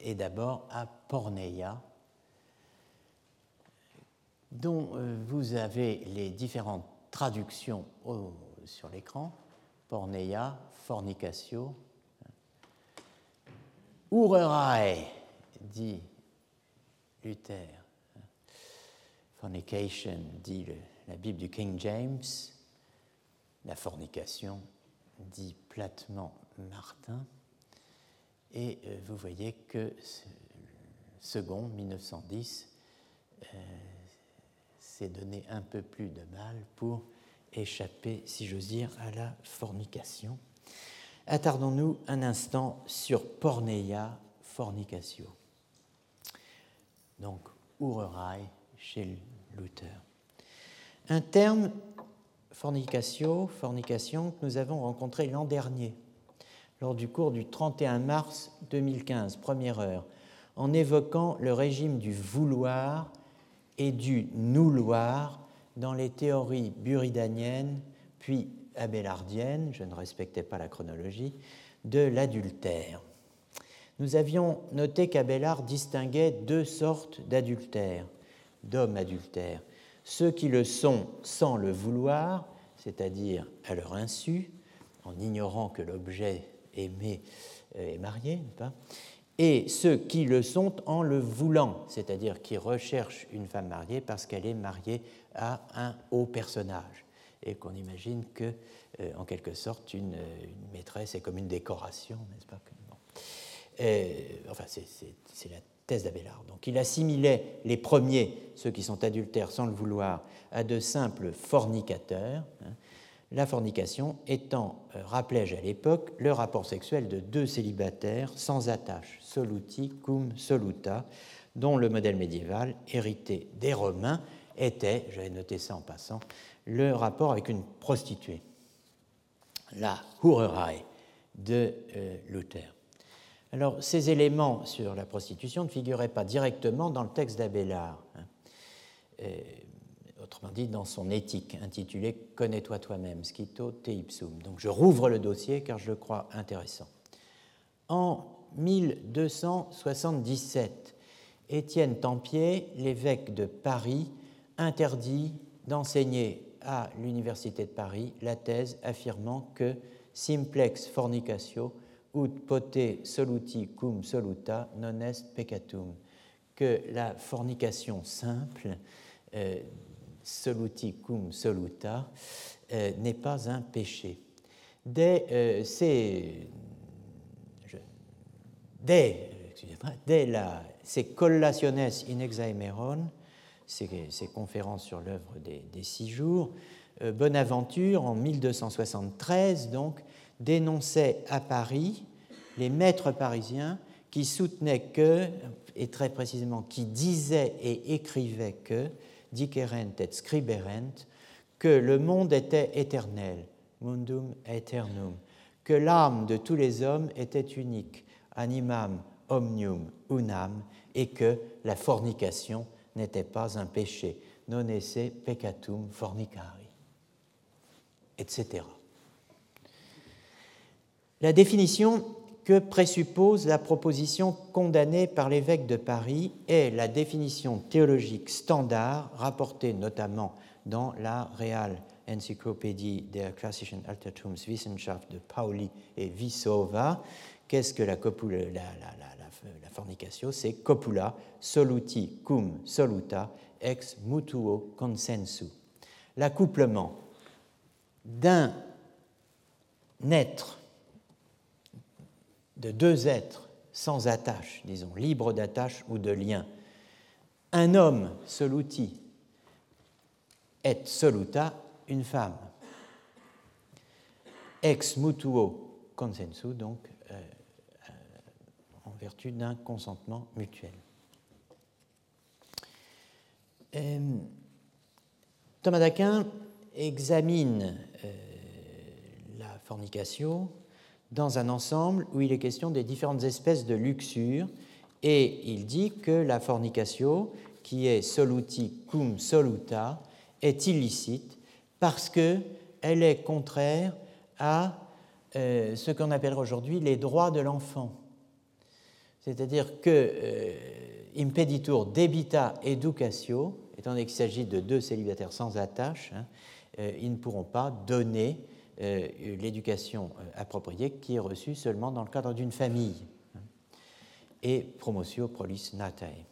et d'abord à porneia, dont vous avez les différentes traductions sur l'écran porneia, fornicatio. Urerae, dit Luther. Fornication, dit la Bible du King James. La fornication, dit platement Martin. Et euh, vous voyez que second, 1910, euh, s'est donné un peu plus de mal pour échapper, si j'ose dire, à la fornication. Attardons-nous un instant sur porneia fornicatio. Donc, urerai chez Luther. Un terme, fornicatio, fornication, que nous avons rencontré l'an dernier, lors du cours du 31 mars 2015, première heure, en évoquant le régime du vouloir et du nouloir dans les théories buridaniennes, puis abélardiennes, je ne respectais pas la chronologie, de l'adultère. Nous avions noté qu'Abélard distinguait deux sortes d'adultères, d'hommes adultères, ceux qui le sont sans le vouloir, c'est-à-dire à leur insu, en ignorant que l'objet aimé euh, est marié, et ceux qui le sont en le voulant, c'est-à-dire qui recherchent une femme mariée parce qu'elle est mariée à un haut personnage, et qu'on imagine que, euh, en quelque sorte, une, maîtresse est comme une décoration, n'est-ce pas euh, Enfin, c'est la thèse d'Abélard. Donc, il assimilait les premiers, ceux qui sont adultères sans le vouloir, à de simples fornicateurs. Hein, la fornication étant, euh, rappelais-je à l'époque, le rapport sexuel de deux célibataires sans attache, soluti cum soluta, dont le modèle médiéval, hérité des Romains, était, j'avais noté ça en passant, le rapport avec une prostituée, la Hurerei de euh, Luther. Alors, ces éléments sur la prostitution ne figuraient pas directement dans le texte d'Abélard. Hein. Euh, autrement dit dans son éthique intitulée Connais-toi toi-même, Scito te ipsum. Donc je rouvre le dossier car je le crois intéressant. En 1277, Étienne Tempier, l'évêque de Paris, interdit d'enseigner à l'Université de Paris la thèse affirmant que simplex fornicatio ut pote soluti cum soluta non est peccatum, que la fornication simple euh, soluti cum soluta euh, n'est pas un péché. Dès, euh, ces, dès, dès la, collationes in exaemeron, ces conférences sur l'œuvre des, six jours, euh, Bonaventure, en 1273, donc, dénonçait à Paris les maîtres parisiens qui soutenaient que, et très précisément qui disaient et écrivaient que, dicerent et scriberent, que le monde était éternel, mundum aeternum, que l'âme de tous les hommes était unique, animam omnium unam, et que la fornication n'était pas un péché, non esse peccatum fornicari, etc. La définition que présuppose la proposition condamnée par l'évêque de Paris est la définition théologique standard rapportée notamment dans la Real Encyclopédie der klassischen Altertumswissenschaft de Pauli et Visova. Qu'est-ce que la, copula, la, la C'est copula soluti cum soluta ex mutuo consensu. L'accouplement d'un être, de deux êtres sans attache, disons, libre d'attache ou de lien. Un homme, soluti, et soluta, une femme. Ex mutuo consensu, donc vertu d'un consentement mutuel. Euh, Thomas d'Aquin examine la fornication dans un ensemble où il est question des différentes espèces de luxure et il dit que la fornication, qui est soluti cum soluta, est illicite parce qu'elle est contraire à euh, ce qu'on appellerait aujourd'hui les droits de l'enfant. C'est-à-dire que euh, impeditur debita educatio, étant donné qu'il s'agit de deux célibataires sans attache, hein, euh, ils ne pourront pas donner l'éducation appropriée qui est reçue seulement dans le cadre d'une famille. Hein. et promotio prolis natae.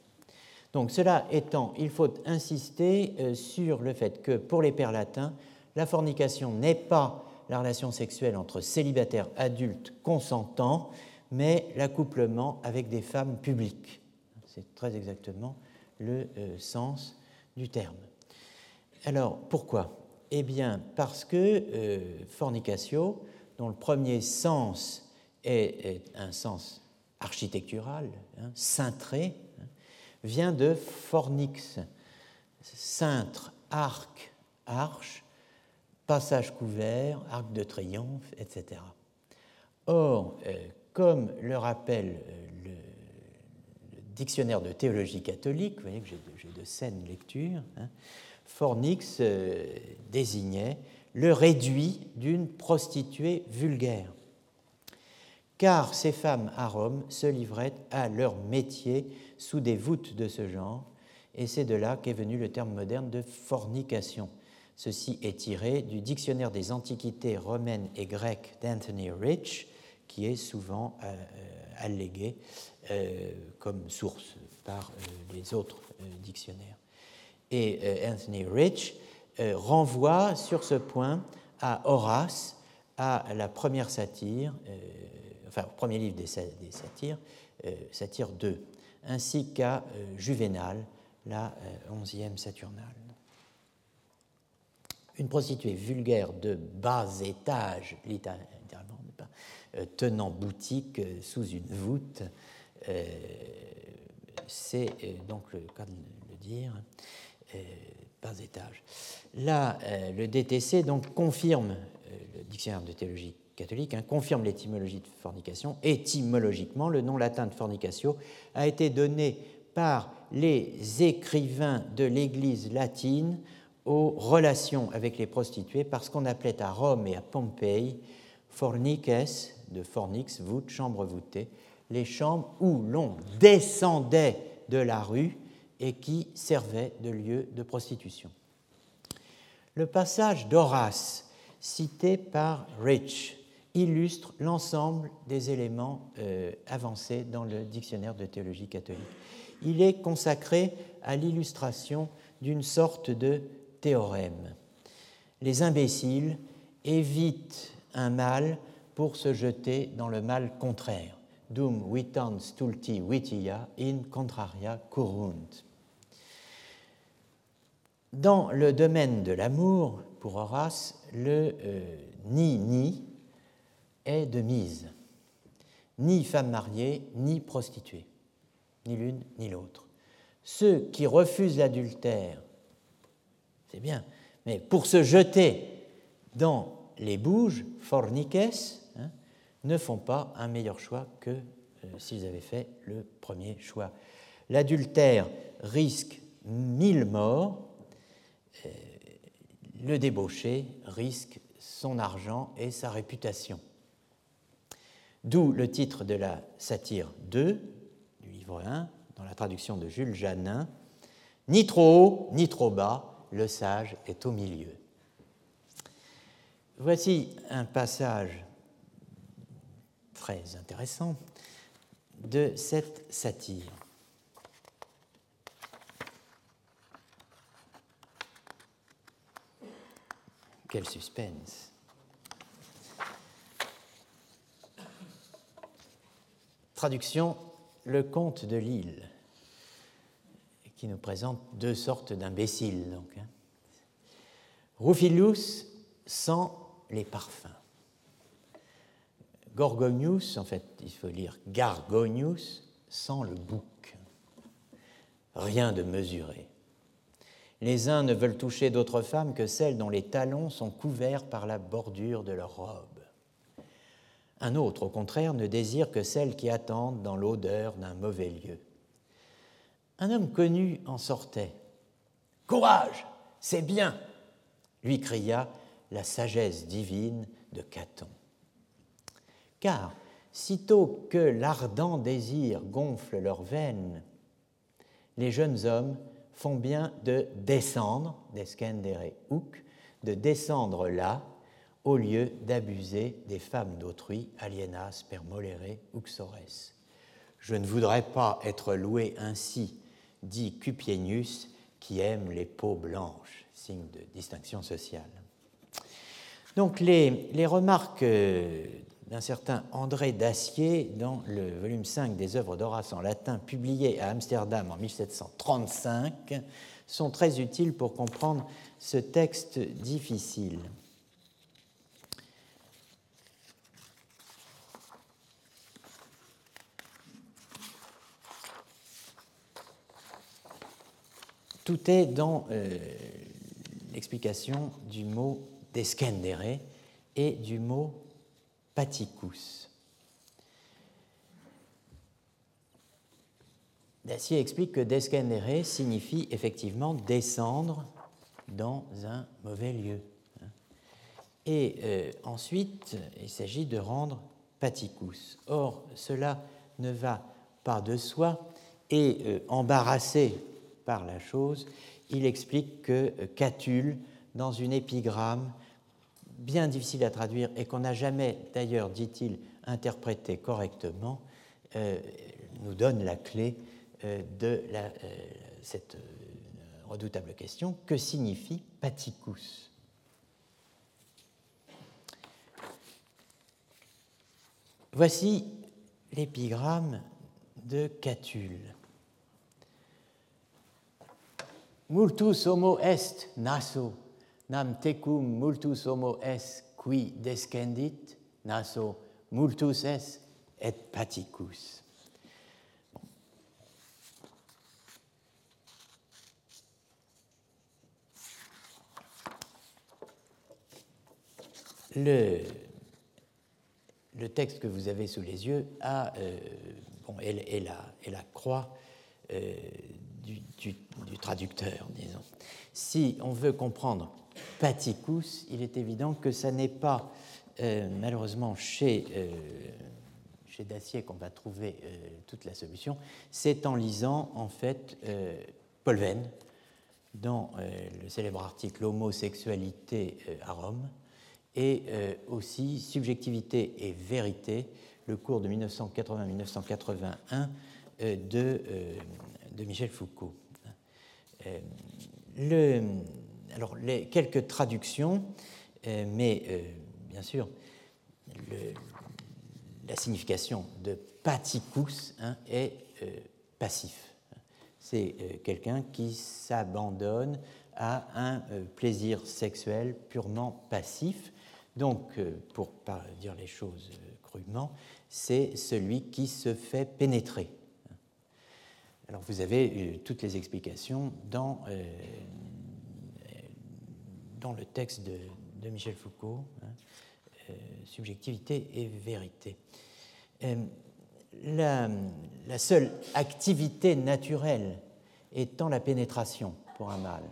Donc cela étant, il faut insister euh, sur le fait que pour les pères latins, la fornication n'est pas la relation sexuelle entre célibataires adultes consentants, mais l'accouplement avec des femmes publiques. C'est très exactement le euh, sens du terme. Alors pourquoi? Eh bien parce que euh, fornicatio, dont le premier sens est, un sens architectural, hein, cintré, vient de fornix, cintre, arc, arche, passage couvert, arc de triomphe, etc. Or, euh, comme le rappelle euh, le, dictionnaire de théologie catholique, vous voyez que j'ai de, saines lectures, hein, fornix euh, désignait le réduit d'une prostituée vulgaire. Car ces femmes à Rome se livraient à leur métier sous des voûtes de ce genre, et c'est de là qu'est venu le terme moderne de fornication. Ceci est tiré du dictionnaire des antiquités romaines et grecques d'Anthony Rich, qui est souvent euh, euh, allégué euh, comme source par les autres dictionnaires. Et Anthony Rich renvoie sur ce point à Horace, à la première satire, enfin au premier livre des, satires, satire 2 ainsi qu'à Juvénal, la onzième Saturnale. Une prostituée vulgaire de bas étage, tenant boutique sous une voûte, c'est donc le cas de le dire, bas étage. Là, le DTC donc confirme le dictionnaire de théologie catholique hein, confirme l'étymologie de fornication. Étymologiquement, le nom latin de fornicatio a été donné par les écrivains de l'Église latine aux relations avec les prostituées parce qu'on appelait à Rome et à Pompéi forniques, de fornix, voûte, chambre voûtée, les chambres où l'on descendait de la rue et qui servaient de lieu de prostitution. Le passage d'Horace, cité par Rich, illustre l'ensemble des éléments euh, avancés dans le dictionnaire de théologie catholique. Il est consacré à l'illustration d'une sorte de théorème. Les imbéciles évitent un mal pour se jeter dans le mal contraire. Dum vitam stulti vitia in contraria curunt. Dans le domaine de l'amour, pour Horace, le euh, ni-ni est de mise. Ni femme mariée, ni prostituée, ni l'une ni l'autre. Ceux qui refusent l'adultère, c'est bien, mais pour se jeter dans les bouges, forniques, ne font pas un meilleur choix que euh, s'ils avaient fait le premier choix. L'adultère risque mille morts, euh, le débauché risque son argent et sa réputation. D'où le titre de la satire 2 du livre 1, dans la traduction de Jules Janin Ni trop haut, ni trop bas, le sage est au milieu. Voici un passage très intéressant de cette satire. Quel suspense. Traduction Le comte de Lille, qui nous présente deux sortes d'imbéciles. Donc, hein. Rufilus sent les parfums. Gorgonius, en fait, il faut lire Gargonius, sent le bouc. Rien de mesuré. Les uns ne veulent toucher d'autres femmes que celles dont les talons sont couverts par la bordure de leur robe. Un autre, au contraire, ne désire que celles qui attendent dans l'odeur d'un mauvais lieu. Un homme connu en sortait. Courage, c'est bien, lui cria la sagesse divine de Caton. Car, sitôt que l'ardent désir gonfle leurs veines, les jeunes hommes font bien de descendre, descendere hook, de descendre là, au lieu d'abuser des femmes d'autrui, alienas per molere uxores. Je ne voudrais pas être loué ainsi, dit Cupienius, qui aime les peaux blanches, signe de distinction sociale. Donc les, les remarques euh, d'un certain André Dacier dans le volume 5 des œuvres d'Horace en latin publié à Amsterdam en 1735 sont très utiles pour comprendre ce texte difficile. Tout est dans euh, l'explication du mot descendere et du mot paticus. Dacier explique que descendere signifie effectivement descendre dans un mauvais lieu. Et euh, ensuite, il s'agit de rendre paticus. Or, cela ne va pas de soi et euh, embarrassé par la chose, il explique que euh, Catulle, dans une épigramme bien difficile à traduire et qu'on n'a jamais, d'ailleurs, dit-il, interprété correctement, euh, nous donne la clé euh, de cette redoutable question. Que signifie paticus? Voici l'épigramme de Catulle. multus homo est naso, nam tecum multus homo est qui descendit, naso multus est et paticus. Le, le, texte que vous avez sous les yeux a, euh, bon, la, et la croix euh, du, traducteur, disons. Si on veut comprendre paticus, il est évident que ça n'est pas euh, malheureusement chez, euh, chez Dacier qu'on va trouver euh, toute la solution, c'est en lisant en fait Paul Venn dans le célèbre article Homosexualité à Rome et aussi Subjectivité et vérité, le cours de 1980-1981 de de Michel Foucault. Le, alors, quelques traductions, euh, mais euh, bien sûr, la signification de paticus hein, est passif. C'est quelqu'un qui s'abandonne à un plaisir sexuel purement passif. Donc, pour pas dire les choses crûment, c'est celui qui se fait pénétrer alors vous avez euh, toutes les explications dans, euh, le texte de, Michel Foucault, hein, euh, Subjectivité et vérité. La, la, seule activité naturelle étant la pénétration pour un mâle.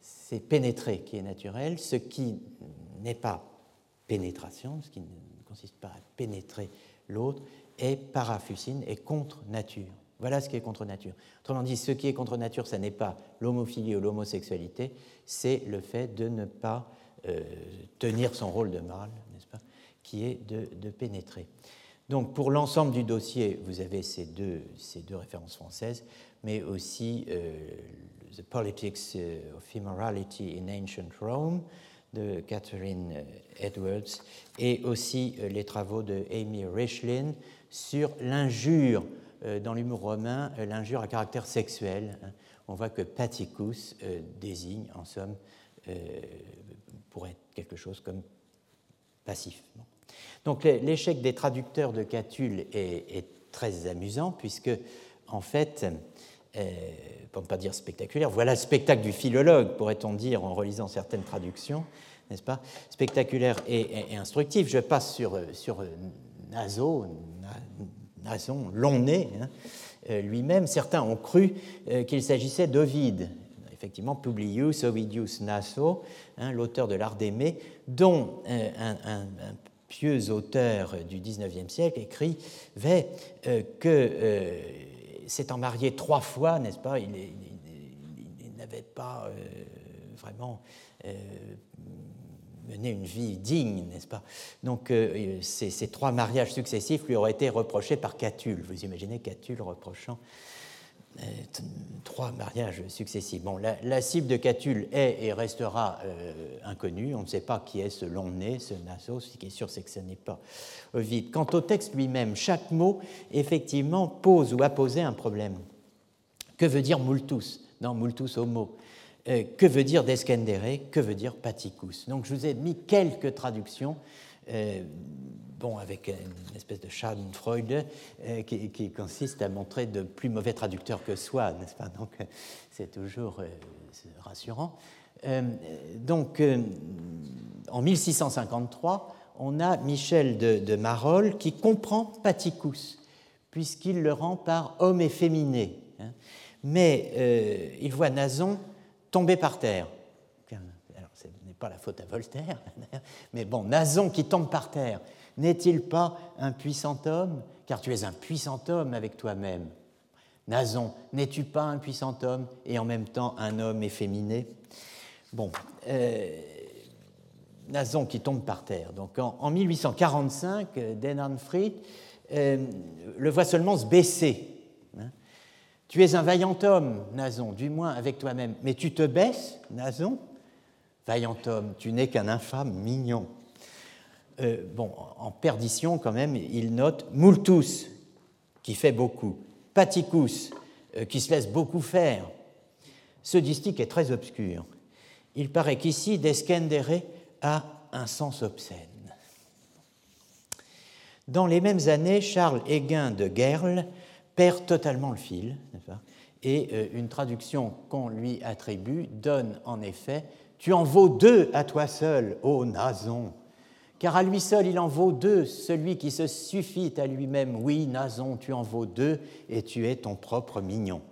C'est pénétrer qui est naturel, ce qui n'est pas pénétration, ce qui ne consiste pas à pénétrer l'autre, est parafucine et contre nature. Voilà ce qui est contre nature. Autrement dit, ce qui est contre nature, ce n'est pas l'homophilie ou l'homosexualité, c'est le fait de ne pas tenir son rôle de mâle, n'est-ce pas, qui est de, pénétrer. Donc pour l'ensemble du dossier, vous avez ces deux, ces deux références françaises, mais aussi The Politics of Immorality in Ancient Rome, de Catherine euh, Edwards et aussi euh, les travaux de Amy Richlin sur l'injure euh, dans l'humour romain, l'injure à caractère sexuel. Hein. On voit que paticus désigne en somme pour être quelque chose comme passif. Donc l'échec des traducteurs de Catulle est, est, très amusant puisque en fait pour ne pas dire spectaculaire, voilà le spectacle du philologue, pourrait-on dire, en relisant certaines traductions, n'est-ce pas? Spectaculaire et, instructif. Je passe sur, sur Naso, Nason, long-nez, hein, euh, lui-même. Certains ont cru euh, qu'il s'agissait d'Ovide, effectivement, Publius Ovidius Naso, hein, l'auteur de l'Art d'aimer, dont euh, un, pieux auteur du XIXe siècle écrit que s'étant marié trois fois, n'est-ce pas, il, n'avait pas vraiment euh, mené une vie digne, n'est-ce pas? Donc euh, ces, trois mariages successifs lui auraient été reprochés par Catulle. Vous imaginez Catulle reprochant trois mariages successifs. Bon, la, cible de Catulle est et restera inconnue. On ne sait pas qui est ce long nez, ce Nasos. Ce qui est sûr, c'est que ce n'est pas Ovide. Quant au texte lui-même, chaque mot, effectivement, pose ou a posé un problème. Que veut dire multus? Dans multus homo euh, Que veut dire descendere? Que veut dire paticus? Donc, je vous ai mis quelques traductions. Euh, bon, avec une espèce de Schadenfreude euh, qui, qui, consiste à montrer de plus mauvais traducteurs que soi, n'est-ce pas? Donc, c'est toujours rassurant. donc, en 1653, on a Michel de, Marolles qui comprend Paticus, puisqu'il le rend par homme efféminé. Hein. Mais euh, il voit Nason tomber par terre. Alors, ce n'est pas la faute à Voltaire, [LAUGHS] mais bon, Nason qui tombe par terre, n'est-il pas un puissant homme? Car tu es un puissant homme avec toi-même. Nason, n'es-tu pas un puissant homme et en même temps un homme efféminé? Bon, euh, Nazon qui tombe par terre. Donc en, 1845, euh, Denanfried euh, le voit seulement se baisser. Tu es un vaillant homme, Nazon, du moins avec toi-même, mais tu te baisses, Nazon Vaillant homme, tu n'es qu'un infâme mignon. Euh, bon, en perdition quand même, il note multus, qui fait beaucoup, paticus, qui se laisse beaucoup faire. Ce distique est très obscur. Il paraît qu'ici, Descendere a un sens obscène. Dans les mêmes années, Charles Héguin de Gerle perd totalement le fil, et euh, une traduction qu'on lui attribue donne en effet Tu en vaux deux à toi seul, ô Nason, car à lui seul il en vaut deux, celui qui se suffit à lui-même. Oui, Nason, tu en vaux deux, et tu es ton propre mignon.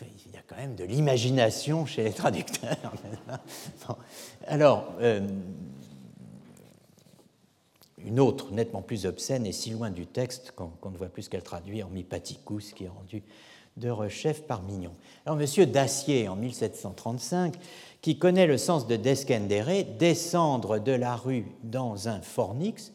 Il y a quand même de l'imagination chez les traducteurs. [LAUGHS] Alors, euh, une autre, nettement plus obscène, est si loin du texte qu'on ne voit plus qu'elle traduit en Mipaticus, qui est rendu de rechef par Mignon. Alors, M. Dacier, en 1735, qui connaît le sens de descendere, descendre de la rue dans un fornix,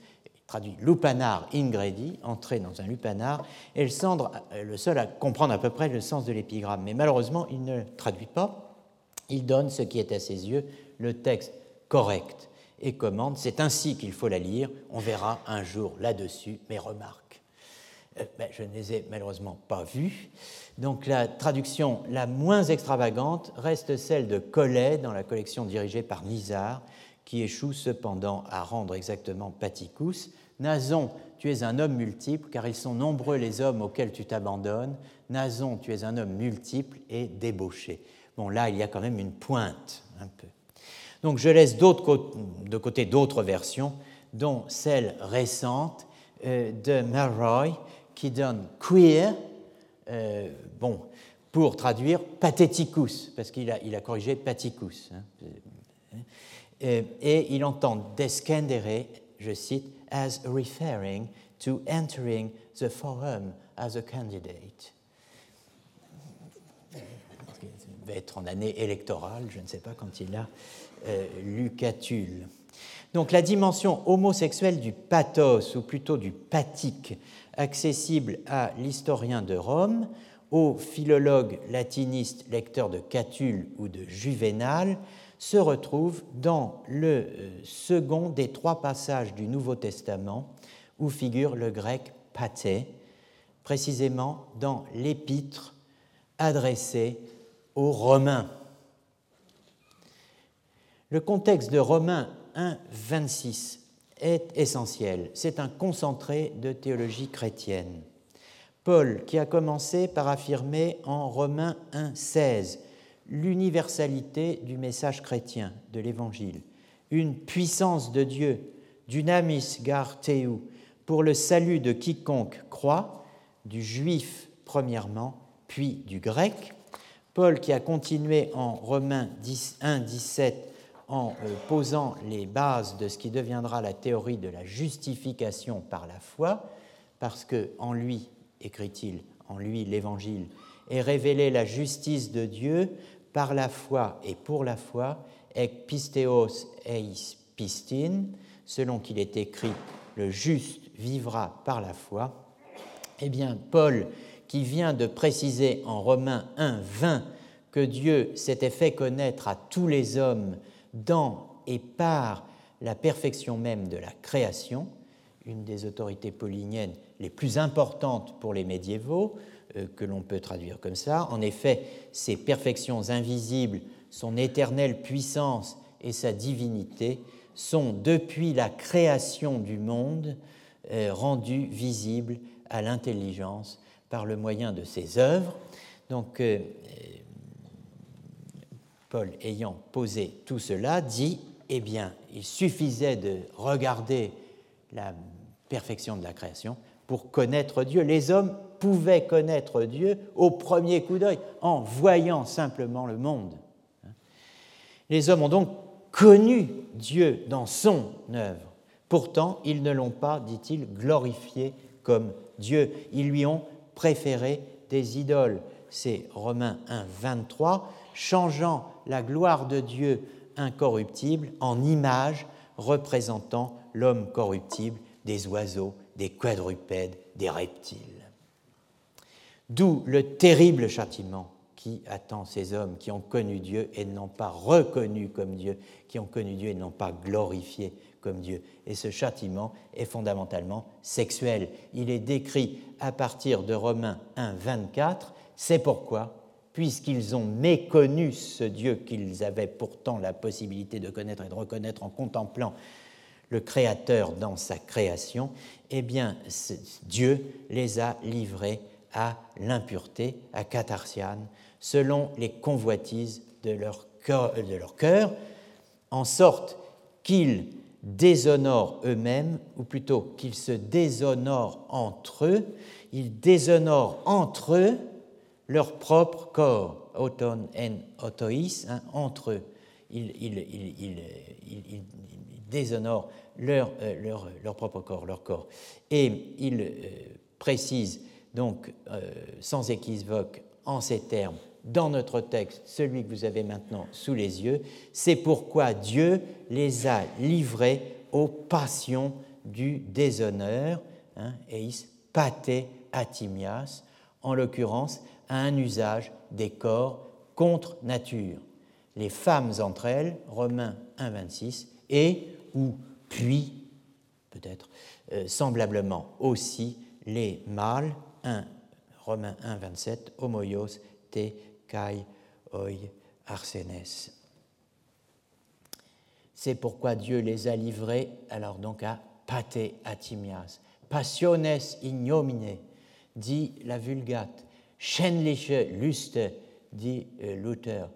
traduit lupanar ingredi, entrer dans un lupanar, et le, le seul à comprendre à peu près le sens de l'épigramme. Mais malheureusement, il ne traduit pas, il donne ce qui est à ses yeux le texte correct et commande, c'est ainsi qu'il faut la lire, on verra un jour là-dessus mes remarques. Euh, je ne les ai malheureusement pas vues. Donc la traduction la moins extravagante reste celle de Collet dans la collection dirigée par Nizar, qui échoue cependant à rendre exactement Paticus, Nason, tu es un homme multiple, car ils sont nombreux les hommes auxquels tu t'abandonnes. Nason, tu es un homme multiple et débauché. Bon, là, il y a quand même une pointe, un peu. Donc, je laisse de côté d'autres versions, dont celle récente euh, de Melroy, qui donne queer, euh, bon, pour traduire patheticus, parce qu'il a, il corrigé paticus. Hein. Et il entend descendere, je cite, as referring to entering the forum as a candidate. devait être en année électorale, je ne sais pas quand il a euh. Donc la dimension homosexuelle du pathos, ou plutôt du pathique, accessible à l'historien de Rome, au philologue latiniste lecteur de Catulle ou de Juvénal, se retrouve dans le euh, second des trois passages du Nouveau Testament où figure le grec pathé, précisément dans l'épître adressée aux Romains. Le contexte de Romains 1, 26 est essentiel. C'est un concentré de théologie chrétienne. Paul, qui a commencé par affirmer en Romains 1, 16 l'universalité du message chrétien, de l'Évangile, une puissance de Dieu, dunamis gar teu, pour le salut de quiconque croit, du juif premièrement, puis du grec. Paul qui a continué en Romains 1, 17 en euh, posant les bases de ce qui deviendra la théorie de la justification par la foi, parce que en lui, écrit-il, en lui l'Évangile, est révélée la justice de Dieu par la foi et pour la foi, ec pisteos eis pistin, selon qu'il est écrit, le juste vivra par la foi. Eh bien, Paul, qui vient de préciser en Romains 1, 20 que Dieu s'était fait connaître à tous les hommes dans et par la perfection même de la création, une des autorités pauliniennes les plus importantes pour les médiévaux, euh, que l'on peut traduire comme ça. En effet, ces perfections invisibles, son éternelle puissance et sa divinité sont, depuis la création du monde, euh, rendues visibles à l'intelligence par le moyen de ses œuvres. Donc, euh, Paul, ayant posé tout cela, dit Eh bien, il suffisait de regarder la perfection de la création pour connaître Dieu. Les hommes pouvaient connaître Dieu au premier coup d'œil, en voyant simplement le monde. Les hommes ont donc connu Dieu dans son œuvre. Pourtant, ils ne l'ont pas, dit-il, glorifié comme Dieu. Ils lui ont préféré des idoles. C'est Romains 1, 23, changeant la gloire de Dieu incorruptible en image représentant l'homme corruptible, des oiseaux, des quadrupèdes, des reptiles. D'où le terrible châtiment qui attend ces hommes qui ont connu Dieu et ne l'ont pas reconnu comme Dieu, qui ont connu Dieu et ne l'ont pas glorifié comme Dieu. Et ce châtiment est fondamentalement sexuel. Il est décrit à partir de Romains 1, 24. C'est pourquoi puisqu'ils ont méconnu ce Dieu qu'ils avaient pourtant la possibilité de connaître et de reconnaître en contemplant le Créateur dans sa création, eh bien, Dieu les a livrés à l'impureté, à Catharsiane, selon les convoitises de leur cœur, en sorte qu'ils déshonorent eux-mêmes, ou plutôt qu'ils se déshonorent entre eux, ils déshonorent entre eux leur propre corps, auton en autois, hein, entre eux. Ils, déshonorent leur, euh, leur, propre corps, leur corps. Et il euh, précise donc euh, sans équivoque en ces termes dans notre texte, celui que vous avez maintenant sous les yeux, c'est pourquoi Dieu les a livrés aux passions du déshonneur, hein, eis pate atimias, en l'occurrence à un usage des corps contre nature. Les femmes entre elles, Romains 1.26, et ou puis, peut-être, euh, semblablement aussi les mâles, 1 Romains 1.27, homoios te kai oi arsenes. C'est pourquoi Dieu les a livrés alors donc à pate atimias, passiones ignomine, dit la Vulgate, schändliche Lüste, dit euh, Luther,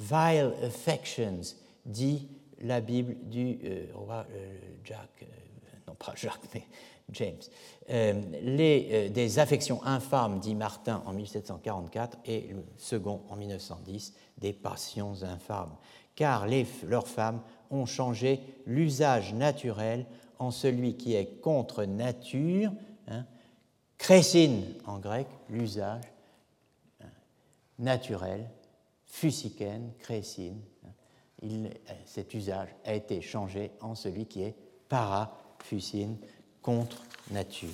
vile affections, dit la Bible du euh, roi euh, Jacques, non pas Jacques, mais James. Les, des affections infâmes, dit Martin en 1744, et le second en 1910, des passions infâmes. Car les, leurs femmes ont changé l'usage naturel en celui qui est contre nature, hein, en grec, l'usage, naturel, physiken, crécine. cet usage a été changé en celui qui est para-physine, contre nature.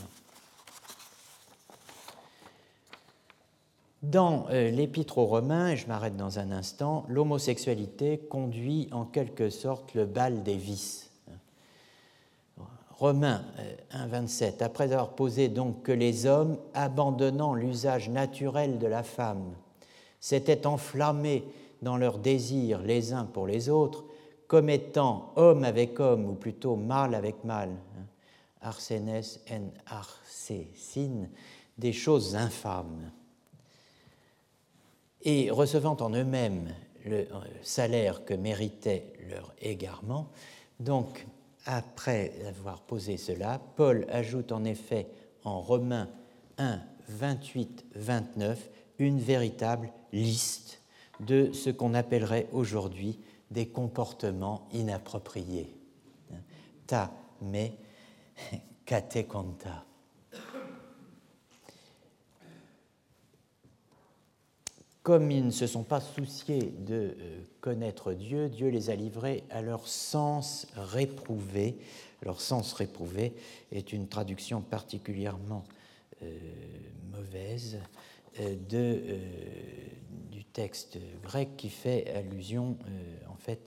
Dans euh, l'Épître aux Romains, et je m'arrête dans un instant, l'homosexualité conduit en quelque sorte le bal des vices. Romains 1.27, euh, après avoir posé donc que les hommes, abandonnant l'usage naturel de la femme, s'étaient enflammés dans leurs désirs les uns pour les autres, comme étant homme avec homme, ou plutôt mâle avec mâle, hein, en arcécine, des choses infâmes et recevant en eux-mêmes le euh, salaire que méritait leur égarement. Donc, après avoir posé cela, Paul ajoute en effet en Romains 1, 28, 29 une véritable liste de ce qu'on appellerait aujourd'hui des comportements inappropriés. Ta me [LAUGHS] kate conta. comme ils ne se sont pas souciés de euh, connaître Dieu, Dieu les a livrés à leur sens réprouvé. Leur sens réprouvé est une traduction particulièrement euh, mauvaise euh, de, texte grec qui fait allusion en fait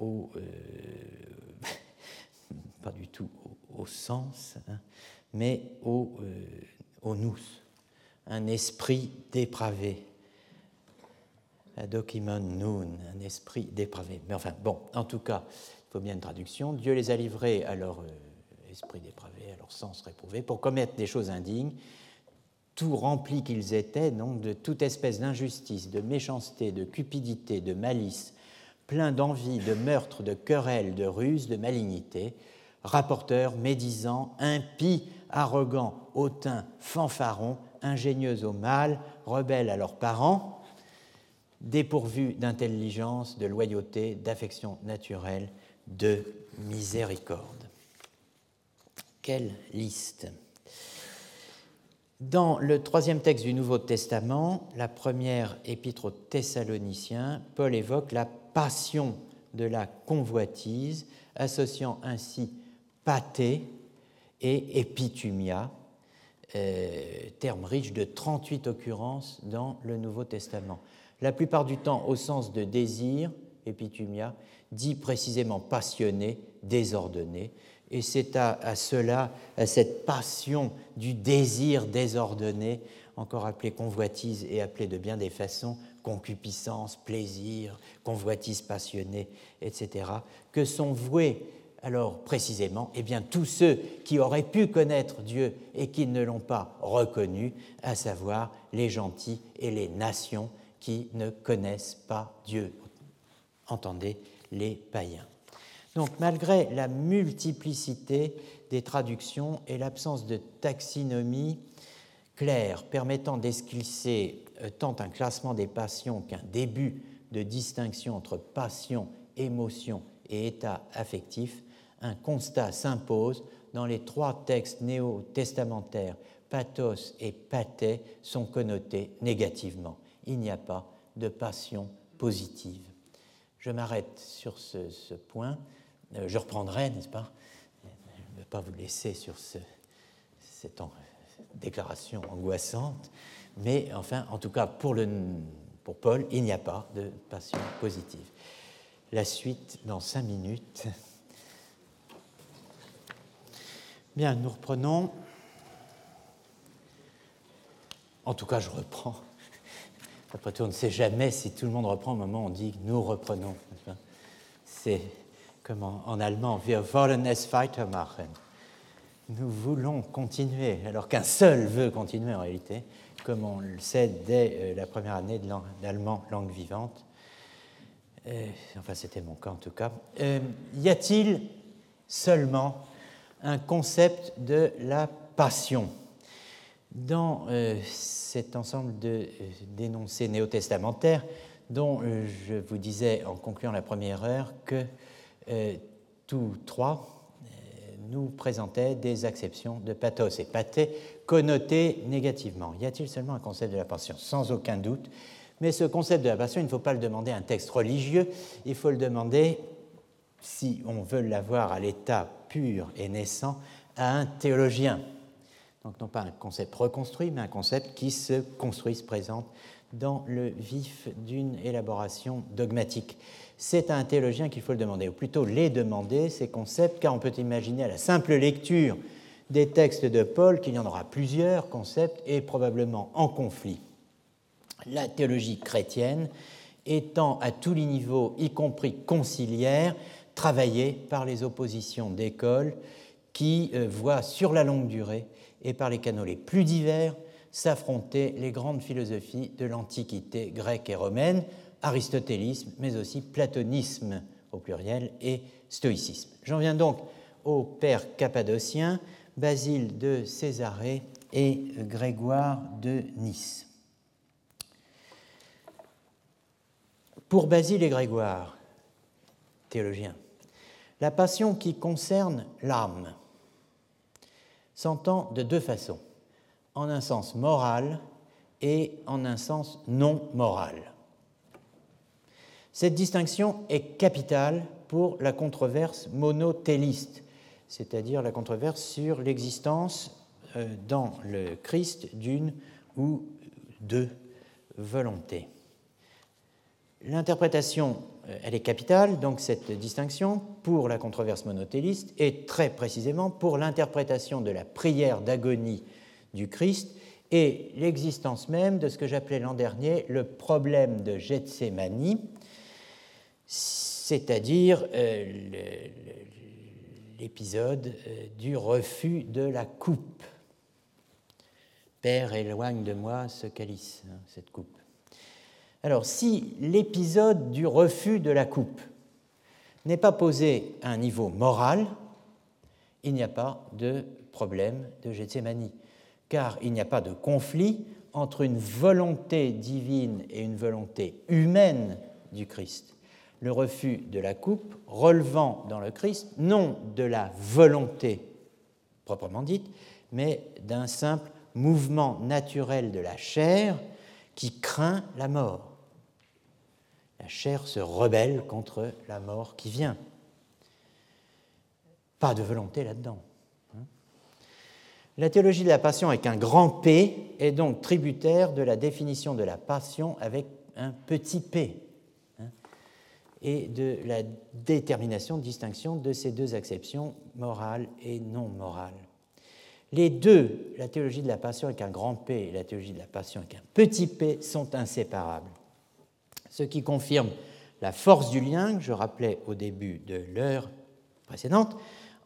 au [LAUGHS] pas du tout au, sens, hein, mais au, au nous, un esprit dépravé Dokimon Nun, un esprit dépravé. Mais enfin, bon, en tout cas, il faut bien une traduction. Dieu les a livrés à leur euh, esprit dépravé, à leur sens réprouvé, pour commettre des choses indignes, tout remplis qu'ils étaient, donc de toute espèce d'injustice, de méchanceté, de cupidité, de malice, plein d'envie, de meurtre, de querelle, de ruse, de malignité, rapporteurs, médisants, impies, arrogants, hautains, fanfarons, ingénieux au mal, rebelles à leurs parents, dépourvu d'intelligence, de loyauté, d'affection naturelle, de miséricorde. Quelle liste Dans le troisième texte du Nouveau Testament, la première épître aux Thessaloniciens, Paul évoque la passion de la convoitise, associant ainsi pathé et épitumia, euh, termes riches de 38 occurrences dans le Nouveau Testament la plupart du temps au sens de désir, épitumia, dit précisément passionné, désordonné. Et c'est à, cela, à cette passion du désir désordonné, encore appelée convoitise et appelée de bien des façons concupiscence, plaisir, convoitise passionnée, etc., que sont voués alors précisément eh bien, tous ceux qui auraient pu connaître Dieu et qui ne l'ont pas reconnu, à savoir les gentils et les nations qui ne connaissent pas Dieu. Entendez les païens. Donc malgré la multiplicité des traductions et l'absence de taxinomie claire permettant d'esquisser euh, tant un classement des passions qu'un début de distinction entre passion, émotion et état affectif, un constat s'impose dans les trois textes néo-testamentaires, pathos et pathé sont connotés négativement il n'y a pas de passion positive. Je m'arrête sur ce, point. Euh, je reprendrai, n'est-ce pas Je ne vais pas vous laisser sur cette déclaration angoissante. Mais enfin, en tout cas, pour, pour Paul, il n'y a pas de passion positive. La suite dans cinq minutes. Bien, nous reprenons. En tout cas, je reprends après tout, on ne sait jamais si tout le monde reprend au moment où on dit nous reprenons. C'est comme en, allemand, wir wollen es weitermachen. Nous voulons continuer, alors qu'un seul veut continuer en réalité, comme on le sait dès euh, la première année d'allemand langue vivante. Euh, enfin, c'était mon cas en tout cas. Euh, y a-t-il seulement un concept de la passion? Dans cet ensemble de d'énoncés néo-testamentaires, dont je vous disais en concluant la première heure que tous trois nous présentaient des acceptions de pathos et pathé connotées négativement. Y a-t-il seulement un concept de la passion? Sans aucun doute, Mais ce concept de la passion, il ne faut pas le demander à un texte religieux, il faut le demander, si on veut l'avoir à l'état pur et naissant, à un théologien. Donc non pas un concept reconstruit, mais un concept qui se construit, se présente dans le vif d'une élaboration dogmatique. C'est à un théologien qu'il faut le demander, ou plutôt les demander, ces concepts, car on peut imaginer à la simple lecture des textes de Paul qu'il y en aura plusieurs concepts et probablement en conflit. La théologie chrétienne étant à tous les niveaux, y compris conciliaire, travaillée par les oppositions d'écoles qui euh, voient sur la longue durée et par les canaux les plus divers s'affronter les grandes philosophies de l'Antiquité grecque et romaine, aristotélisme, mais aussi platonisme au pluriel et stoïcisme. J'en viens donc au père cappadocien, Basile de Césarée et Grégoire de Nice. Pour Basile et Grégoire, théologiens, la passion qui concerne l'âme s'entend de deux façons, en un sens moral et en un sens non moral. Cette distinction est capitale pour la controverse monotéliste, c'est-à-dire la controverse sur l'existence euh, dans le Christ d'une ou deux volontés. L'interprétation, euh, elle est capitale, donc cette distinction, pour la controverse monotéliste et très précisément pour l'interprétation de la prière d'agonie du Christ et l'existence même de ce que j'appelais l'an dernier le problème de Gethsemane, c'est-à-dire euh, l'épisode euh, du refus de la coupe. Père, éloigne de moi ce calice, hein, cette coupe. Alors, si l'épisode du refus de la coupe n'est pas posé à un niveau moral, il n'y a pas de problème de Gethsemane, car il n'y a pas de conflit entre une volonté divine et une volonté humaine du Christ. Le refus de la coupe relevant dans le Christ non de la volonté proprement dite, mais d'un simple mouvement naturel de la chair qui craint la mort. La chair se rebelle contre la mort qui vient. Pas de volonté là-dedans. Hein. La théologie de la passion avec un grand P est donc tributaire de la définition de la passion avec un petit p et de la détermination, distinction de ces deux acceptions, morale et non morale. Les deux, la théologie de la passion avec un grand P et la théologie de la passion avec un petit p, sont inséparables ce qui confirme la force du lien que je rappelais au début de l'heure précédente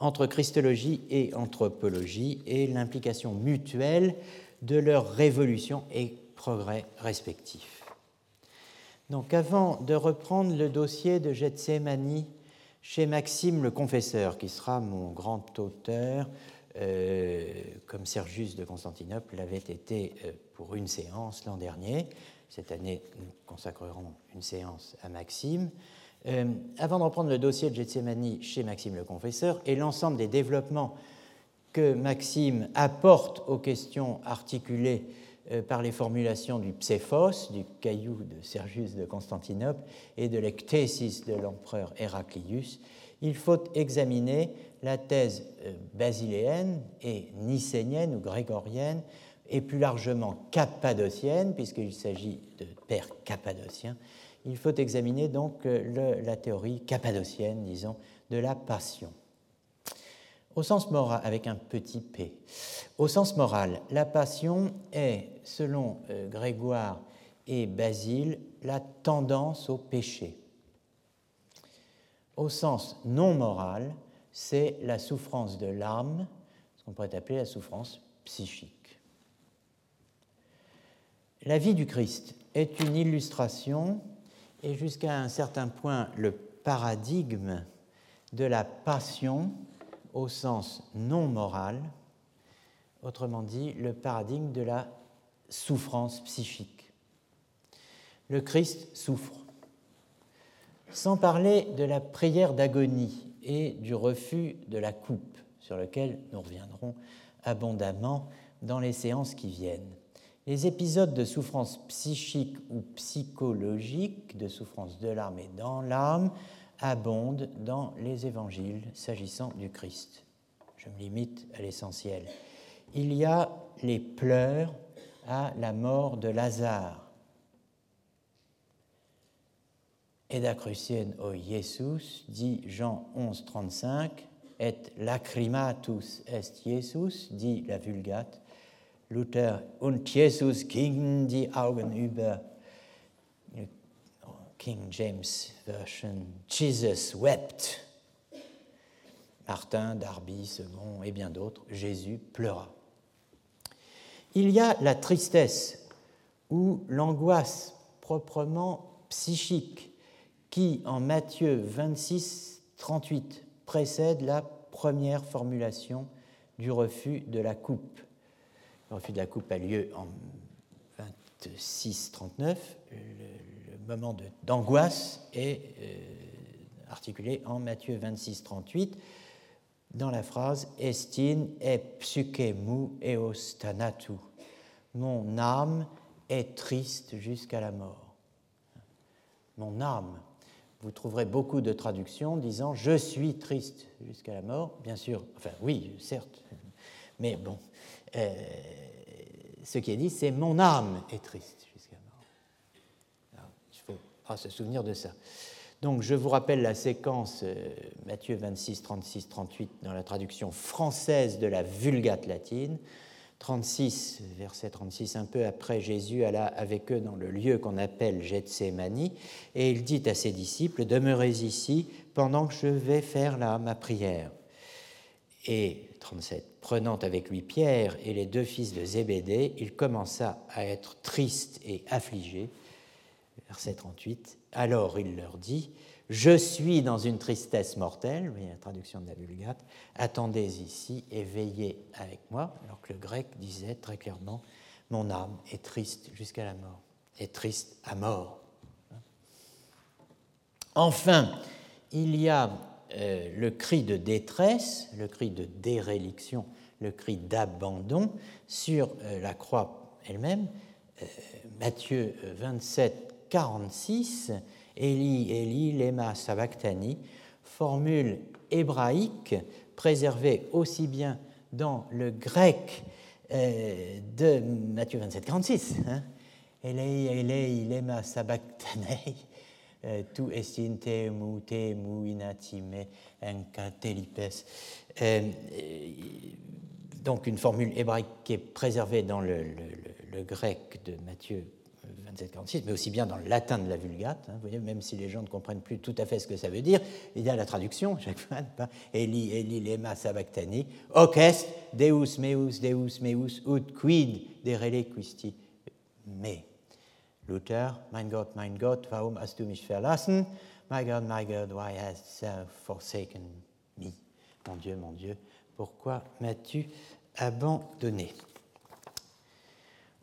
entre christologie et anthropologie et l'implication mutuelle de leurs révolutions et progrès respectifs. Donc avant de reprendre le dossier de Gethsemane chez Maxime le Confesseur, qui sera mon grand auteur, euh, comme Sergius de Constantinople l'avait été euh, pour une séance l'an dernier, cette année, nous consacrerons une séance à Maxime. Euh, avant de reprendre le dossier de Gethsemane chez Maxime le Confesseur et l'ensemble des développements que Maxime apporte aux questions articulées par les formulations du Pséphos, du caillou de Sergius de Constantinople, et de l'ectésis de l'empereur Héraclius, il faut examiner la thèse euh, basiléenne et nicénienne ou grégorienne et plus largement cappadocienne, puisqu'il s'agit de pères cappadociens, il faut examiner donc euh, la théorie cappadocienne, disons, de la passion. Au sens moral, avec un petit p, au sens moral, la passion est, selon euh, Grégoire et Basile, la tendance au péché. Au sens non moral, c'est la souffrance de l'âme, ce qu'on pourrait appeler la souffrance psychique. La vie du Christ est une illustration et jusqu'à un certain point le paradigme de la passion au sens non moral, autrement dit le paradigme de la souffrance psychique. Le Christ souffre. Sans parler de la prière d'agonie et du refus de la coupe, sur lequel nous reviendrons abondamment dans les séances qui viennent Les épisodes de souffrance psychique ou psychologique, de souffrance de l'âme et dans l'âme, abondent dans les évangiles s'agissant du Christ. Je me limite à l'essentiel. Il y a les pleurs à la mort de Lazare. Eda crucien o Jesus, dit Jean 11, 35, et lacrimatus est Jesus, dit la Vulgate. Luther, und Jesus ging die Augen über, King James Version, Jesus wept. Martin, Darby, Second et bien d'autres, Jésus pleura. Il y a la tristesse ou l'angoisse proprement psychique qui, en Matthieu 26, 38, précède la première formulation du refus de la coupe. Le refus de la coupe a lieu en 26, 39. Le, moment d'angoisse est euh, articulé en Matthieu 26, 38 dans la phrase Estin e psychemu eos tanatu. Mon âme est triste jusqu'à la mort. Mon âme vous trouverez beaucoup de traductions disant Je suis triste jusqu'à la mort. Bien sûr, enfin oui, certes, mais bon, euh, ce qui est dit, c'est Mon âme est triste jusqu'à la mort. il faut se souvenir de ça. Donc je vous rappelle la séquence euh, Matthieu 26, 36, 38 dans la traduction française de la Vulgate latine. 36, verset 36, un peu après, Jésus alla avec eux dans le lieu qu'on appelle Gethsemane, et il dit à ses disciples, Demeurez ici pendant que je vais faire là ma prière. Et 37, prenant avec lui Pierre et les deux fils de Zébédée, il commença à être triste et affligé. Verset 38, alors il leur dit, je suis dans une tristesse mortelle, voyez la traduction de la Vulgate, attendez ici et veillez avec moi, alors que le grec disait très clairement, mon âme est triste jusqu'à la mort, est triste à mort. Enfin, il y a euh, le cri de détresse, le cri de déréliction, le cri d'abandon sur euh, la croix elle-même. Euh, Matthieu 27, 46 Eli, Eli, lema sabachthani, formule hébraïque préservée aussi bien dans le grec euh, de Matthieu 27, 46. Hein. Elei, Elei, lema sabachthani, euh, tu estin te mu te mu inatime enkatelipes. Euh, donc une formule hébraïque qui est préservée dans le, le grec de Matthieu mais aussi bien dans le latin de la Vulgate. Hein, vous voyez, même si les gens ne comprennent plus tout à fait ce que ça veut dire, il y a la traduction, [LAUGHS] chaque fois, Eli, Eli, lema sabachthani, hoc est, Deus meus, Deus meus, ut quid derele quisti me? Luther, mein Gott, mein Gott, warum hast du mich verlassen? My God, my God, why hast thou forsaken me? Mon Dieu, mon Dieu, pourquoi m'as-tu abandonné?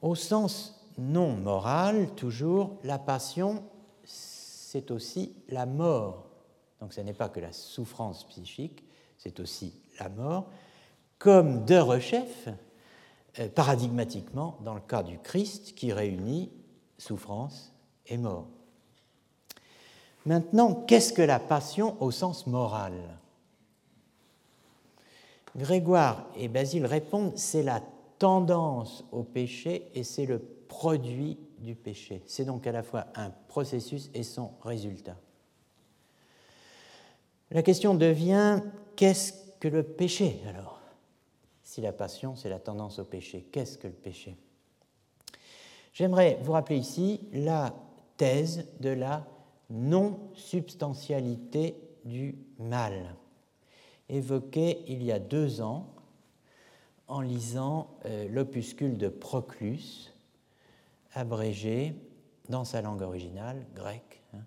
Au sens non morale, toujours, la passion, c'est aussi la mort. Donc ce n'est pas que la souffrance psychique, c'est aussi la mort, comme deux rechefs, euh, paradigmatiquement, dans le cas du Christ, qui réunit souffrance et mort. Maintenant, qu'est-ce que la passion au sens moral? Grégoire et Basile répondent, c'est la tendance au péché et c'est le produit du péché. C'est donc à la fois un processus et son résultat. La question devient qu'est-ce que le péché alors? Si la passion, c'est la tendance au péché, qu'est-ce que le péché? J'aimerais vous rappeler ici la thèse de la non-substantialité du mal, évoquée il y a deux ans en lisant euh, l'opuscule de Proclus, abrégé dans sa langue originale, grecque, hein,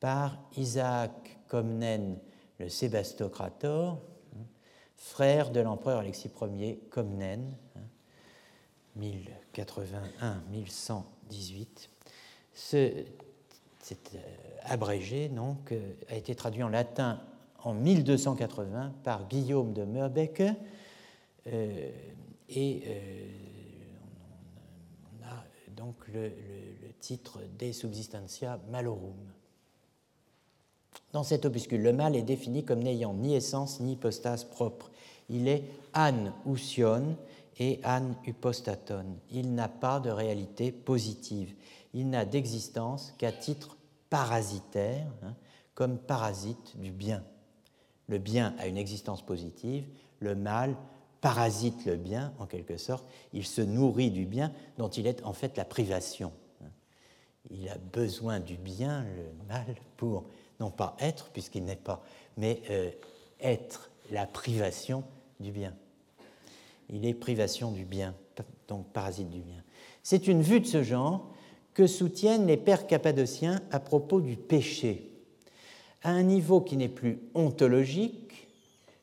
par Isaac Comnène le Sébastocrator, hein, frère de l'empereur Alexis Ier Comnène, 1081-1118. Ce, cet euh, abrégé euh, a été traduit en latin en 1280 par Guillaume de Merbecke euh, et donc le, titre De Subsistentia Malorum. Dans cet opuscule, le mal est défini comme n'ayant ni essence ni hypostase propre. Il est an ousion et an hypostaton. Il n'a pas de réalité positive. Il n'a d'existence qu'à titre parasitaire, hein, comme parasite du bien. Le bien a une existence positive, le mal parasite le bien, en quelque sorte. Il se nourrit du bien dont il est en fait la privation. Il a besoin du bien, le mal, pour non pas être, puisqu'il n'est pas, mais euh, être la privation du bien. Il est privation du bien, donc parasite du bien. C'est une vue de ce genre que soutiennent les pères cappadociens à propos du péché, à un niveau qui n'est plus ontologique.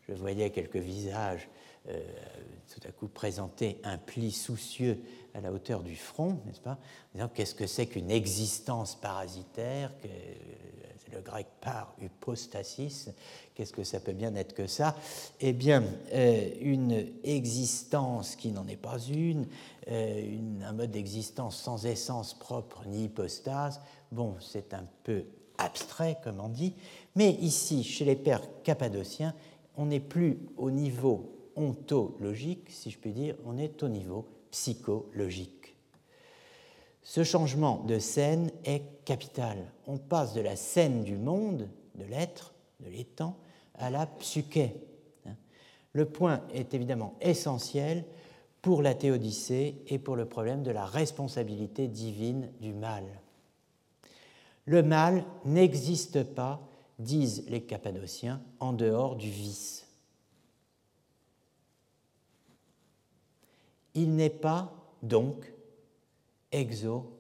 Je voyais quelques visages tout à coup présenter un pli soucieux à la hauteur du front, n'est-ce pas qu'est-ce que c'est qu'une existence parasitaire le grec par hypostasis, qu'est-ce que ça peut bien être que ça? Eh bien, euh, une existence qui n'en est pas une, euh, un mode d'existence sans essence propre ni hypostase, bon, c'est un peu abstrait, comme on dit, mais ici, chez les pères cappadociens, on n'est plus au niveau ontologique, si je puis dire, on est au niveau psychologique. Ce changement de scène est capital. On passe de la scène du monde, de l'être, de l'étang, à la psyché. Le point est évidemment essentiel pour la théodicée et pour le problème de la responsabilité divine du mal. Le mal n'existe pas, disent les Cappadociens, en dehors du vice. Il n'est pas, donc, exo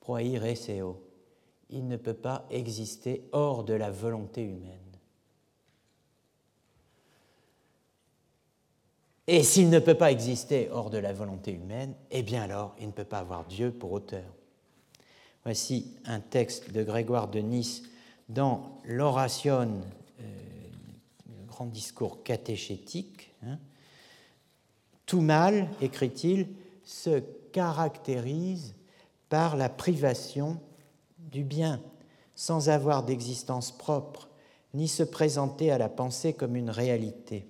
proireseo. Il ne peut pas exister hors de la volonté humaine. Et s'il ne peut pas exister hors de la volonté humaine, eh bien alors, il ne peut pas avoir Dieu pour auteur. Voici un texte de Grégoire de Nice dans l'oration, euh, le grand discours catéchétique. Hein. Tout mal, écrit-il, se caractérise par la privation du bien, sans avoir d'existence propre, ni se présenter à la pensée comme une réalité.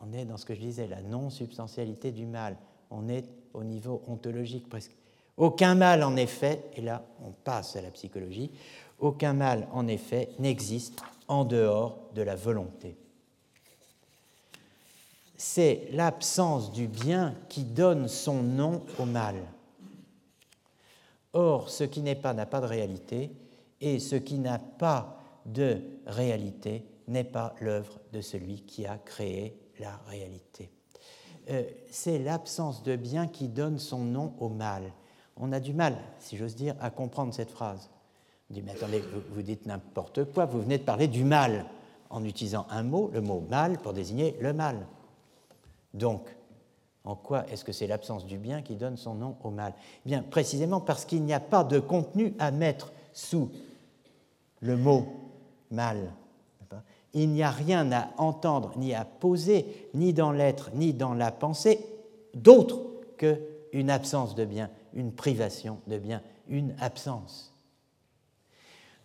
On est dans ce que je disais, la non-substantialité du mal. On est au niveau ontologique presque. Aucun mal, en effet, et là on passe à la psychologie, aucun mal, en effet, n'existe en dehors de la volonté c'est l'absence du bien qui donne son nom au mal. Or, ce qui n'est pas n'a pas de réalité, et ce qui n'a pas de réalité n'est pas l'œuvre de celui qui a créé la réalité. Euh, c'est l'absence de bien qui donne son nom au mal. On a du mal, si j'ose dire, à comprendre cette phrase. On dit, mais attendez, vous dites n'importe quoi, vous venez de parler du mal en utilisant un mot, le mot mal, pour désigner le mal. Donc, en quoi est-ce que c'est l'absence du bien qui donne son nom au mal? Eh Bien, précisément parce qu'il n'y a pas de contenu à mettre sous le mot mal. Il n'y a rien à entendre, ni à poser, ni dans l'être, ni dans la pensée, d'autre qu'une absence de bien, une privation de bien, une absence.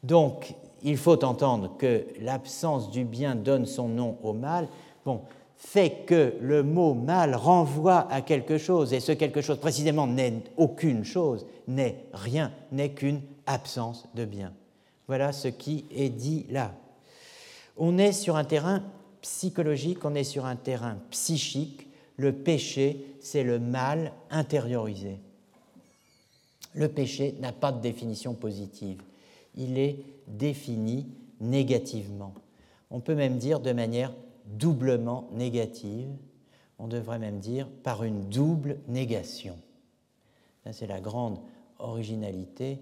Donc, il faut entendre que l'absence du bien donne son nom au mal. Bon, fait que le mot mal renvoie à quelque chose, et ce quelque chose précisément n'est aucune chose, n'est rien, n'est qu'une absence de bien. Voilà ce qui est dit là. On est sur un terrain psychologique, on est sur un terrain psychique. Le péché, c'est le mal intériorisé. Le péché n'a pas de définition positive. Il est défini négativement. On peut même dire de manière doublement négative, on devrait même dire par une double négation. C'est la grande originalité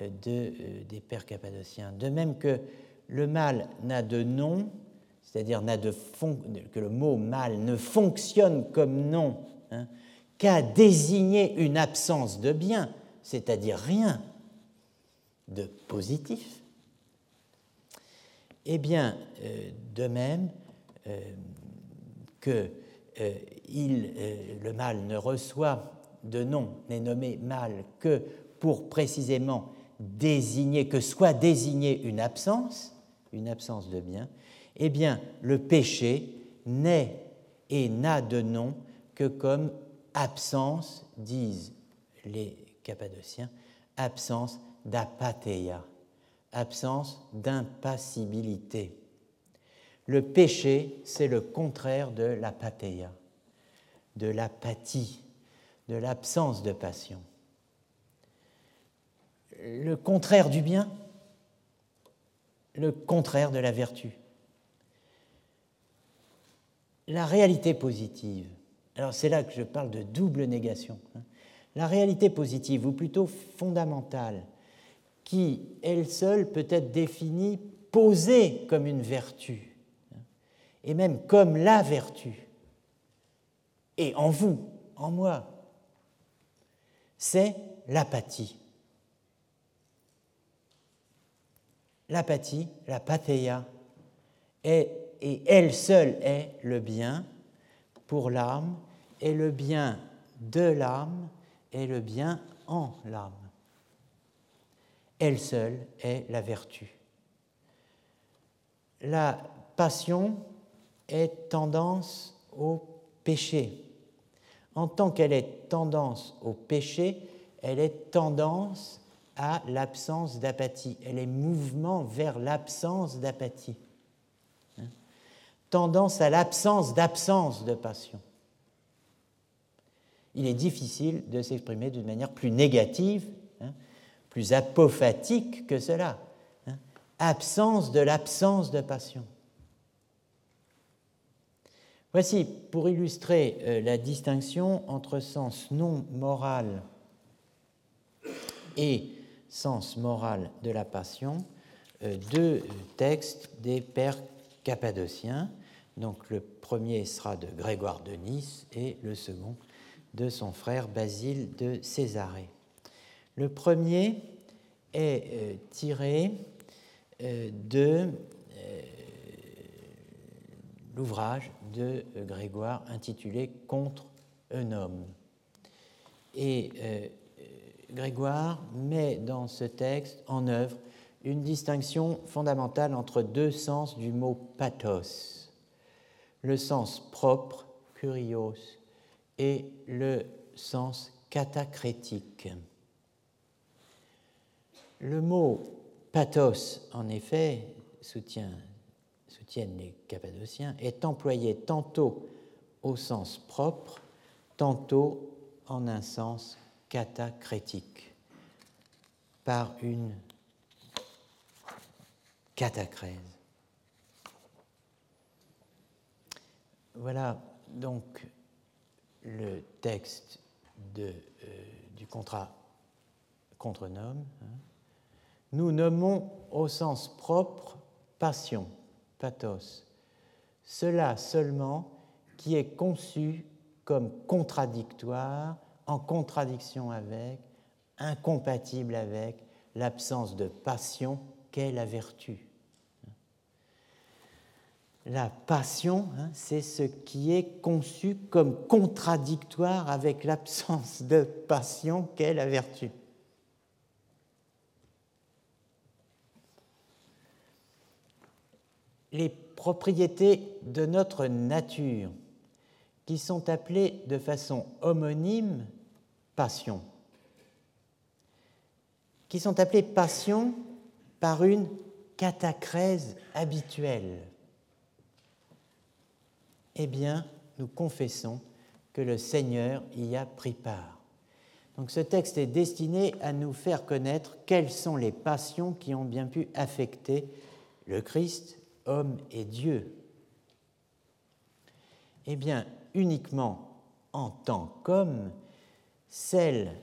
euh, euh, des pères cappadociens. De même que le mal n'a de nom, c'est-à-dire que le mot mal ne fonctionne comme nom hein, qu'à désigner une absence de bien, c'est-à-dire rien de positif, eh bien, euh, de même, que euh, euh, le mal ne reçoit de nom n'est nommé mal que pour précisément désigner, que soit désignée une absence, une absence de bien, eh bien, le péché n'est et n'a de nom que comme absence, disent les Cappadociens, absence d'apatheia, absence d'impassibilité. Le péché, c'est le contraire de l'apatheia, de l'apathie, de l'absence de passion. Le contraire du bien, le contraire de la vertu. La réalité positive, alors c'est là que je parle de double négation. Hein. La réalité positive, ou plutôt fondamentale, qui elle seule peut être définie, posée comme une vertu, et même comme la vertu, et en vous, en moi, c'est l'apathie. L'apathie, la pathéia, est, et elle seule est le bien pour l'âme, et le bien de l'âme est le bien en l'âme. Elle seule est la vertu. La passion est tendance au péché. En tant qu'elle est tendance au péché, elle est tendance à l'absence d'apathie. Elle est mouvement vers l'absence d'apathie. Hein? Tendance à l'absence d'absence de passion il est difficile de s'exprimer d'une manière plus négative, hein, plus apophatique que cela. Hein. absence de l'absence de passion. Voici, pour illustrer euh, la distinction entre sens non moral et sens moral de la passion, euh, deux textes des pères cappadociens. Donc le premier sera de Grégoire de Nice et le second de son frère Basile de Césarée. Le premier est euh, tiré de l'ouvrage de Grégoire intitulé Contre un homme. Et Grégoire met dans ce texte en œuvre une distinction fondamentale entre deux sens du mot pathos, le sens propre, curios, et le sens catacrétique. Le mot pathos, en effet, soutiennent les Cappadociens, est employé tantôt au sens propre, tantôt en un sens catacrétique, par une catacrèse. Voilà donc le texte euh, du contrat contre nomme, hein, nous nommons au sens propre passion, cela seulement qui est conçu comme contradictoire, en contradiction avec, incompatible avec l'absence de passion qu'est la vertu la passion, hein, c'est ce qui est conçu comme contradictoire avec l'absence de passion qu'est la vertu. Les propriétés de notre nature, qui sont appelées de façon homonyme passion, qui sont appelées passion par une catacrèse habituelle eh bien, nous confessons que le Seigneur y a pris part. Donc ce texte est destiné à nous faire connaître quelles sont les passions qui ont bien pu affecter le Christ, homme et Dieu. Eh bien, uniquement en tant qu'homme, celles,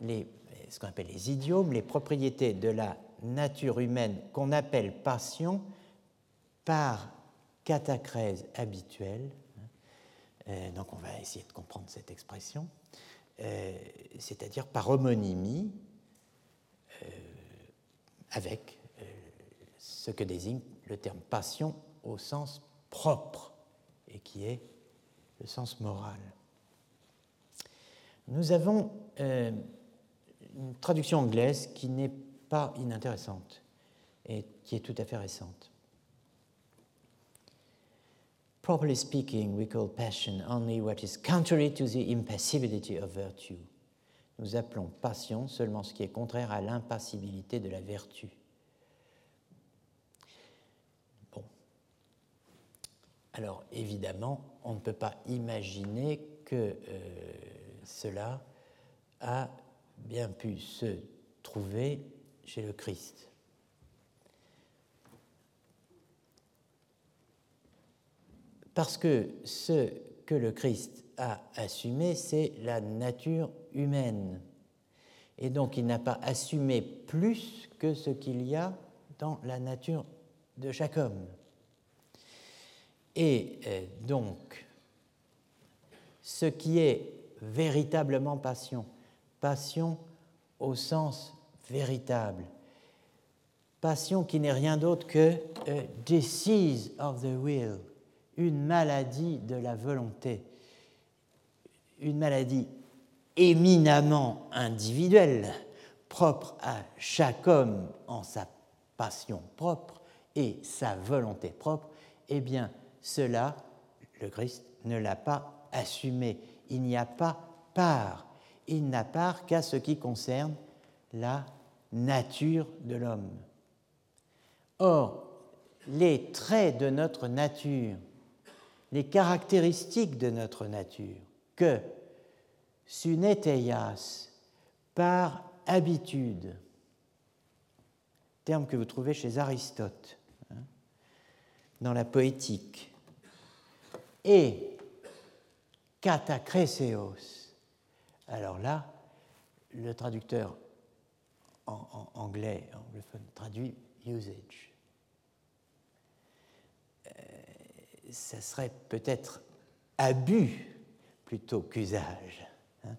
les, ce qu'on appelle les idiomes, les propriétés de la nature humaine qu'on appelle passion, par catacrèse habituelle. Euh, donc on va essayer de comprendre cette expression, euh, c'est-à-dire par homonymie euh, avec ce que désigne le terme passion au sens propre et qui est le sens moral. Nous avons euh, une traduction anglaise qui n'est pas inintéressante et qui est tout à fait récente. Properly speaking, we call passion only what is contrary to the impassibility of virtue. Nous appelons passion seulement ce qui est contraire à l'impassibilité de la vertu. Alors évidemment, on ne peut pas imaginer que euh, cela a bien pu se trouver chez le Christ. Parce que ce que le Christ a assumé, c'est la nature humaine. Et donc il n'a pas assumé plus que ce qu'il y a dans la nature de chaque homme. Et euh, donc, ce qui est véritablement passion, passion au sens véritable, passion qui n'est rien d'autre que a disease of the will, une maladie de la volonté, une maladie éminemment individuelle, propre à chaque homme en sa passion propre et sa volonté propre, eh bien cela, le Christ ne l'a pas assumé. Il n'y a pas part. Il n'a part qu'à ce qui concerne la nature de l'homme. Or, les traits de notre nature les caractéristiques de notre nature que suneteias par habitude, terme que vous trouvez chez Aristote hein, dans la poétique, et katakreseos. Alors là, le traducteur en, anglais, anglophone, traduit usage. ça serait peut-être abus plutôt qu'usage. Hein.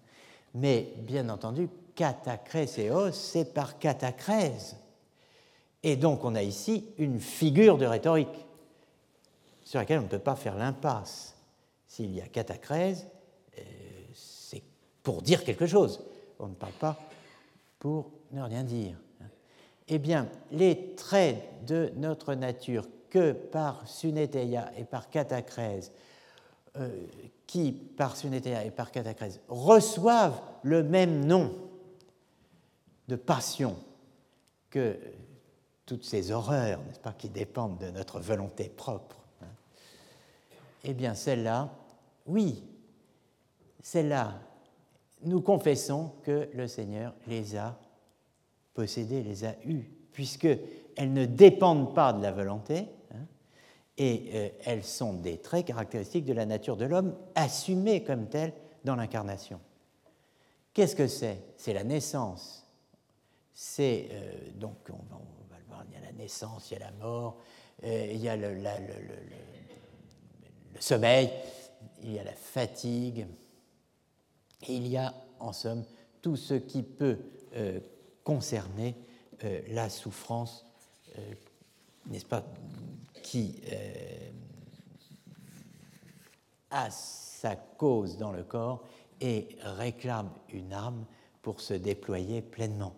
Mais bien entendu, catacréséos, c'est par catacrèse. Et donc on a ici une figure de rhétorique sur laquelle on ne peut pas faire l'impasse. S'il y a catacrèse, euh, c'est pour dire quelque chose. On ne parle pas pour ne rien dire. Eh bien, les traits de notre nature que par Suneteia et par catacrèse, euh, qui par Suneteia et par catacrèse reçoivent le même nom de passion que toutes ces horreurs, n'est-ce pas, qui dépendent de notre volonté propre. Hein. Eh bien, celles-là, oui, celles-là, nous confessons que le Seigneur les a possédées, les a eues, puisqu'elles ne dépendent pas de la volonté, et euh, elles sont des traits caractéristiques de la nature de l'homme assumés comme tels dans l'incarnation. Qu'est-ce que c'est? C'est la naissance. C'est euh, donc, on va, le voir, il y a la naissance, il y a la mort, euh, il y a le, sommeil, il y a la fatigue, il y a en somme tout ce qui peut concerner la souffrance, n'est-ce pas, qui euh, a sa cause dans le corps et réclame une âme pour se déployer pleinement.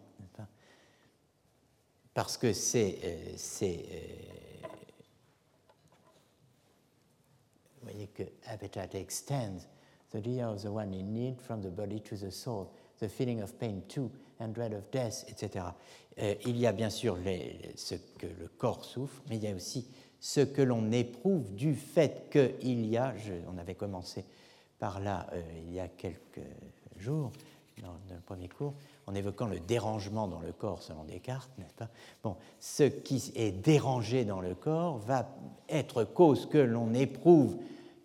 Parce que c'est. Euh, euh, que appetite extends. The idea of the one in need from the body to the soul, the feeling of pain too, and dread of death, etc. il y a bien sûr les, ce que le corps souffre, mais il y a aussi ce que l'on éprouve du fait qu'il y a, on avait commencé par là euh, il y a quelques jours, dans, le premier cours, en évoquant le dérangement dans le corps selon Descartes, n'est-ce pas? Bon, ce qui est dérangé dans le corps va être cause que l'on éprouve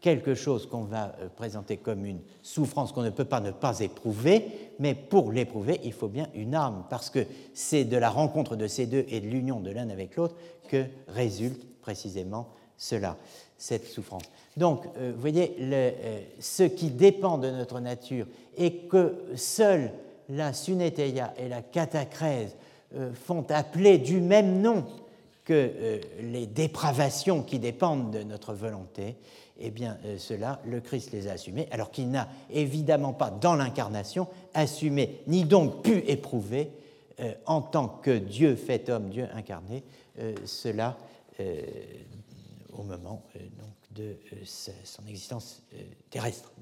quelque chose qu'on va euh, présenter comme une souffrance qu'on ne peut pas ne pas éprouver, mais pour l'éprouver, il faut bien une âme, parce que c'est de la rencontre de ces deux et de l'union de l'un avec l'autre que résulte précisément cela, cette souffrance. Donc, euh, vous voyez, euh, ce qui dépend de notre nature et que seule la suneteia et la catacrèse font appeler du même nom, que les dépravations qui dépendent de notre volonté, eh bien, euh, cela, le Christ les a assumées, alors qu'il n'a évidemment pas, dans l'incarnation, assumé, ni donc pu éprouver, euh, en tant que Dieu fait homme, Dieu incarné, cela au moment donc, de son existence terrestre.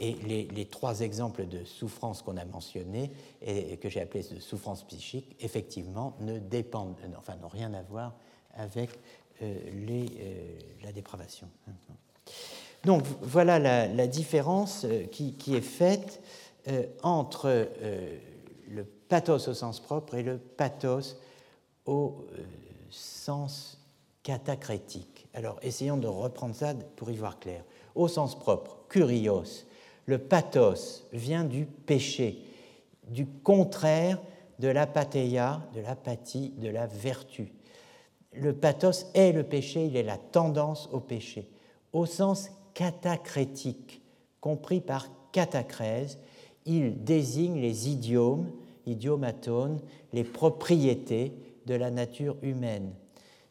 Et les, trois exemples de souffrance qu'on a mentionnés et que j'ai appelés de souffrance psychique, effectivement, ne dépendent, enfin, n'ont rien à voir avec euh, euh, la dépravation. Donc voilà la, différence euh, qui, est faite entre le pathos au sens propre et le pathos au sens catacrétique. Alors essayons de reprendre ça pour y voir clair. Au sens propre, curios, le pathos vient du péché, du contraire de l'apatheia, de l'apathie, de la vertu. Le pathos est le péché, il est la tendance au péché, catacrétique, compris par catacrèse, il désigne les idiomes, idiomatone, les propriétés de la nature humaine.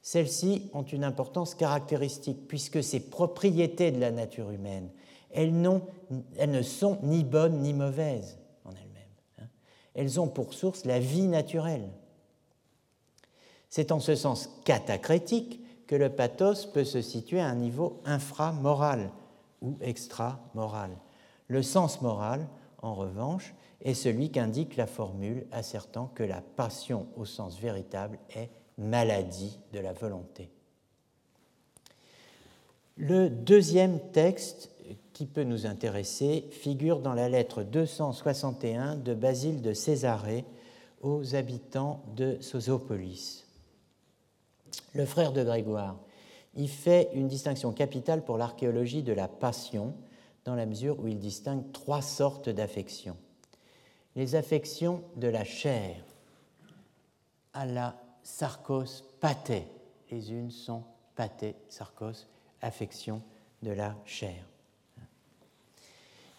Celles-ci ont une importance caractéristique puisque ces propriétés de la nature humaine elles, ne sont ni bonnes ni mauvaises en elles-mêmes. Hein. Elles ont pour source la vie naturelle. C'est en ce sens catacrétique que le pathos peut se situer à un niveau inframoral ou extramoral. Le sens moral, en revanche, est celui qu'indique la formule assertant que la passion au sens véritable est maladie de la volonté. Le deuxième texte qui peut nous intéresser figure dans la lettre 261 de Basile de Césarée aux habitants de Sosopolis. Le frère de Grégoire y fait une distinction capitale pour l'archéologie de la passion, dans la mesure où il distingue trois sortes d'affections. Les affections de la chair, à la sarcos pathé. Les unes sont pathé, sarcos, affections de la chair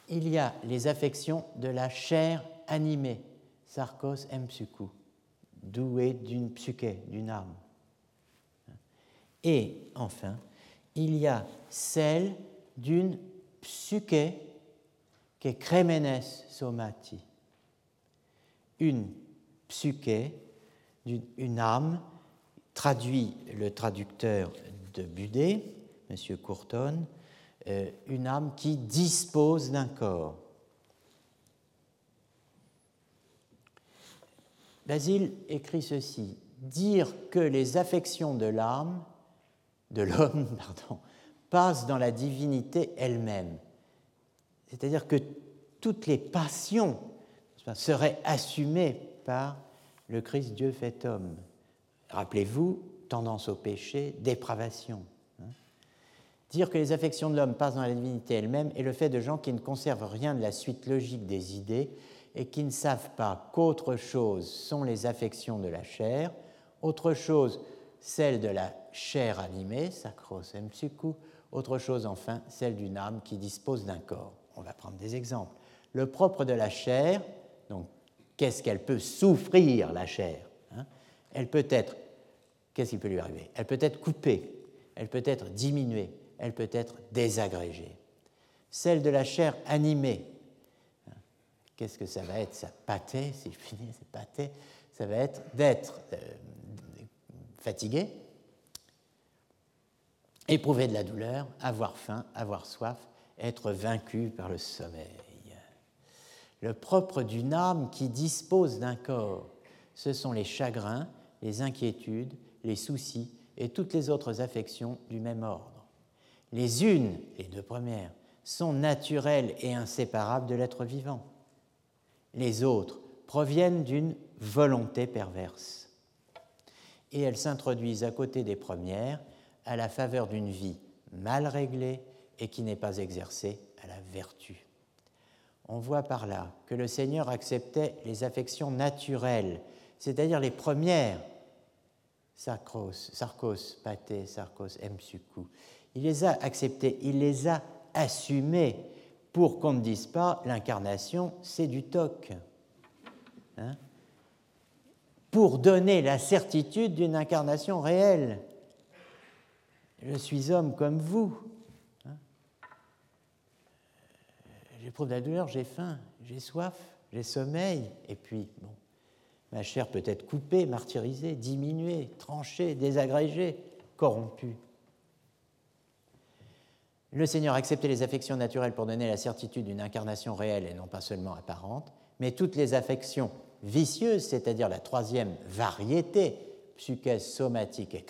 il y a les affections de la chair animée, sarkos empsychou, douée d'une psyché, d'une âme. Et enfin, il y a celle d'une psyché qui est crémenes somati, une psyché, une âme, traduit le traducteur de Budé, M. Courton, euh, une âme qui dispose d'un corps. Basile écrit ceci dire que les affections de l'âme, de l'homme, [LAUGHS] pardon, passent dans la divinité elle-même. C'est-à-dire que toutes les passions seraient assumées par le Christ Dieu fait homme. Rappelez-vous, tendance au péché, dépravation. Dire que les affections de l'homme passent dans la divinité elle-même est le fait de gens qui ne conservent rien de la suite logique des idées et qui ne savent pas qu'autre chose sont les affections de la chair, autre chose celle de la chair animée, sacros psychu, autre chose enfin celle d'une âme qui dispose d'un corps. On va prendre des exemples. Le propre de la chair, donc qu'est-ce qu'elle peut souffrir la chair hein? Elle peut être, qu'est-ce qui peut lui arriver? Elle peut être coupée, elle peut être diminuée, elle peut être désagrégée. Celle de la chair animée, qu'est-ce que ça va être? Ça pâté, c'est fini, c'est pâté. Ça va être d'être euh, fatigué, éprouver de la douleur, avoir faim, avoir soif, être vaincu par le sommeil. Le propre d'une âme qui dispose d'un corps, ce sont les chagrins, les inquiétudes, les soucis et toutes les autres affections du même ordre. Les unes, les deux premières, sont naturelles et inséparables de l'être vivant. Les autres proviennent d'une volonté perverse. Et elles s'introduisent à côté des premières à la faveur d'une vie mal réglée et qui n'est pas exercée à la vertu. On voit par là que le Seigneur acceptait les affections naturelles, c'est-à-dire les premières, sarkos, sarkos, paté, sarkos, empsuku, il les a acceptés, il les a assumés pour qu'on ne dise pas l'incarnation, c'est du toc. Hein pour donner la certitude d'une incarnation réelle. Je suis homme comme vous. Hein. J'éprouve de la douleur, j'ai faim, j'ai soif, j'ai sommeil, et puis, bon, ma chair peut être coupée, martyrisée, diminuée, tranchée, désagrégée, corrompue. Le Seigneur a accepté les affections naturelles pour donner la certitude d'une incarnation réelle et non pas seulement apparente, mais toutes les affections vicieuse, c'est-à-dire la troisième variété, psyché somatique et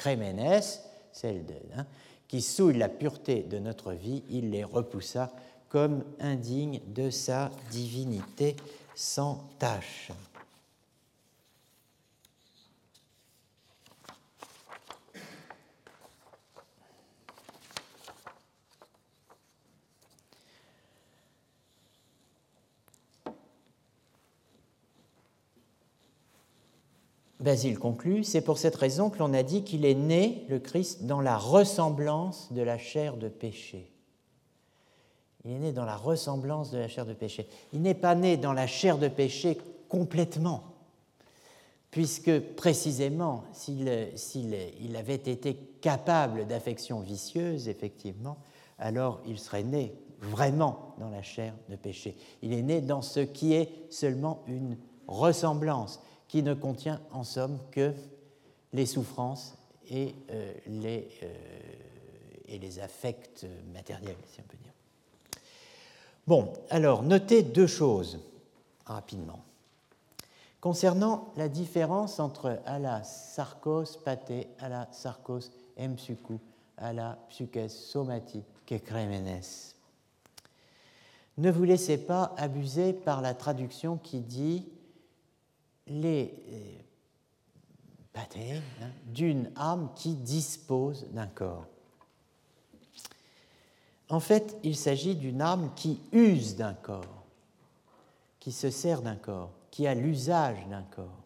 celle de, hein, qui souille la pureté de notre vie, il les repoussa comme indignes de sa divinité sans tâche. Basile conclut, c'est pour cette raison que l'on a dit qu'il est né, le Christ, dans la ressemblance de la chair de péché. Il est né dans la ressemblance de la chair de péché. Il n'est pas né dans la chair de péché complètement, puisque précisément, s'il il avait été capable d'affections vicieuses, effectivement, alors il serait né vraiment dans la chair de péché. Il est né dans ce qui est seulement une ressemblance qui ne contient en somme que les souffrances et, euh, les, euh, et les affects matériels, si on peut dire. Bon, alors, notez deux choses rapidement. Concernant la différence entre ala sarkos pate, ala sarkos emsuku, ala psyches somati, kekremenes. Ne vous laissez pas abuser par la traduction qui dit les bâtés euh, hein, d'une âme qui dispose d'un corps. En fait, il s'agit d'une âme qui use d'un corps, qui se sert d'un corps, qui a l'usage d'un corps.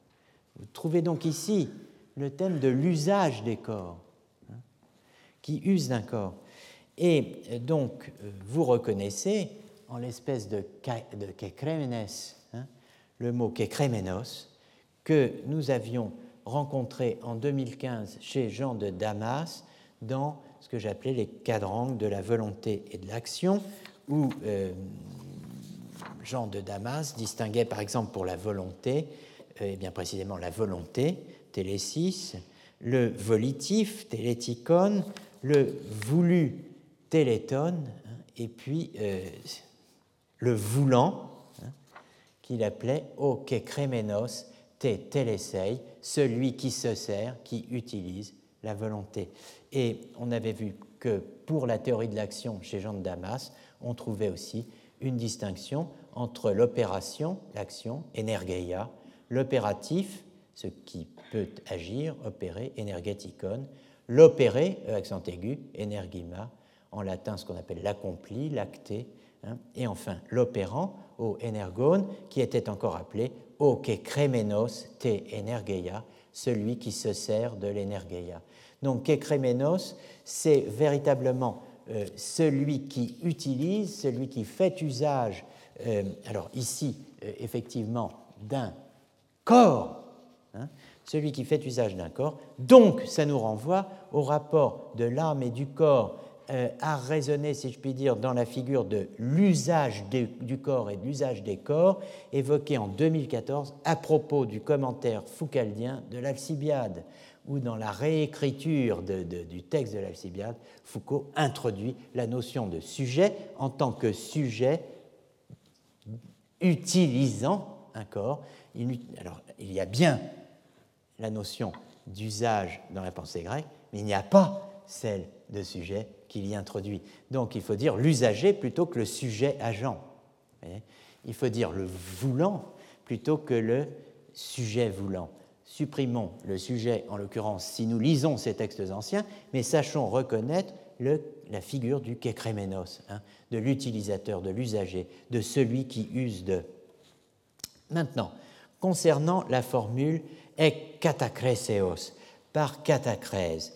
Vous trouvez donc ici le thème de l'usage des corps, hein, qui use d'un corps. Et euh, donc, euh, vous reconnaissez en l'espèce de, de hein, le mot kekremenos, que nous avions rencontré en 2015 chez Jean de Damas dans ce que j'appelais les quadrangles de la volonté et de l'action, où euh, Jean de Damas distinguait par exemple pour la volonté, euh, et bien précisément la volonté, télésis, le volitif, téléticon, le voulu, téléton, hein, et puis euh, le voulant, hein, qu'il appelait o kekremenos, te celui qui se sert, qui utilise la volonté. Et on avait vu que pour la théorie de l'action chez Jean de Damas, on trouvait aussi une distinction entre l'opération, l'action, energeia, l'opératif, ce qui peut agir, opérer, energeticon, l'opéré, e accent aigu, energima, en latin ce qu'on appelle l'accompli, l'acté, hein, et enfin l'opérant, au energone, qui était encore appelé o que kremenos te energeia, celui qui se sert de l'énergeia. Donc, que kremenos, c'est véritablement euh, celui qui utilise, celui qui fait usage, euh, alors ici, euh, effectivement, d'un corps, hein, celui qui fait usage d'un corps. Donc, ça nous renvoie au rapport de l'âme et du corps euh, a résonné, si je puis dire, dans la figure de l'usage du corps et de l'usage des corps, évoqué en 2014 à propos du commentaire foucaldien de l'Alcibiade, où dans la réécriture du texte de l'Alcibiade, Foucault introduit la notion de sujet en tant que sujet utilisant un corps. alors, il y a bien la notion d'usage dans la pensée grecque, mais il n'y a pas celle de sujet qu'il y introduit. Donc il faut dire l'usager plutôt que le sujet agent. Il faut dire le voulant plutôt que le sujet voulant. Supprimons le sujet, en l'occurrence, si nous lisons ces textes anciens, mais sachons reconnaître la figure du kekremenos, hein, de l'utilisateur, de l'usager, de celui qui use de. Maintenant, concernant la formule ek katakreseos, par catacrèse,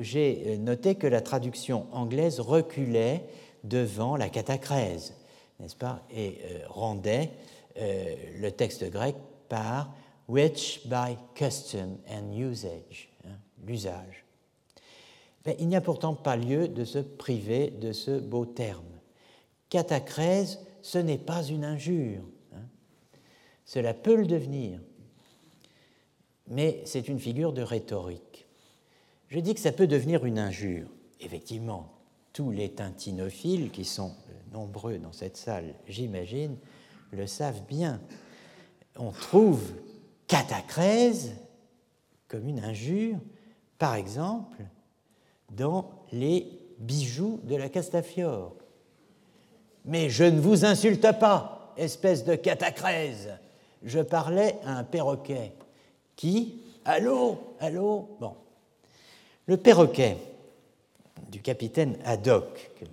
j'ai noté que la traduction anglaise reculait devant la catacrèse, n'est-ce pas, et euh, rendait euh, le texte grec par which by custom and usage, hein, l'usage. Il n'y a pourtant pas lieu de se priver de ce beau terme. Catacrèse, ce n'est pas une injure. Hein. Cela peut le devenir, mais c'est une figure de rhétorique. Je dis que ça peut devenir une injure. Effectivement, tous les tintinophiles, qui sont nombreux dans cette salle, j'imagine, le savent bien. On trouve catacrèse comme une injure, par exemple, dans les bijoux de la Castafiore. Mais je ne vous insulte pas, espèce de catacrèse. Je parlais à un perroquet qui, allô, allô, bon. Le perroquet du capitaine Haddock, que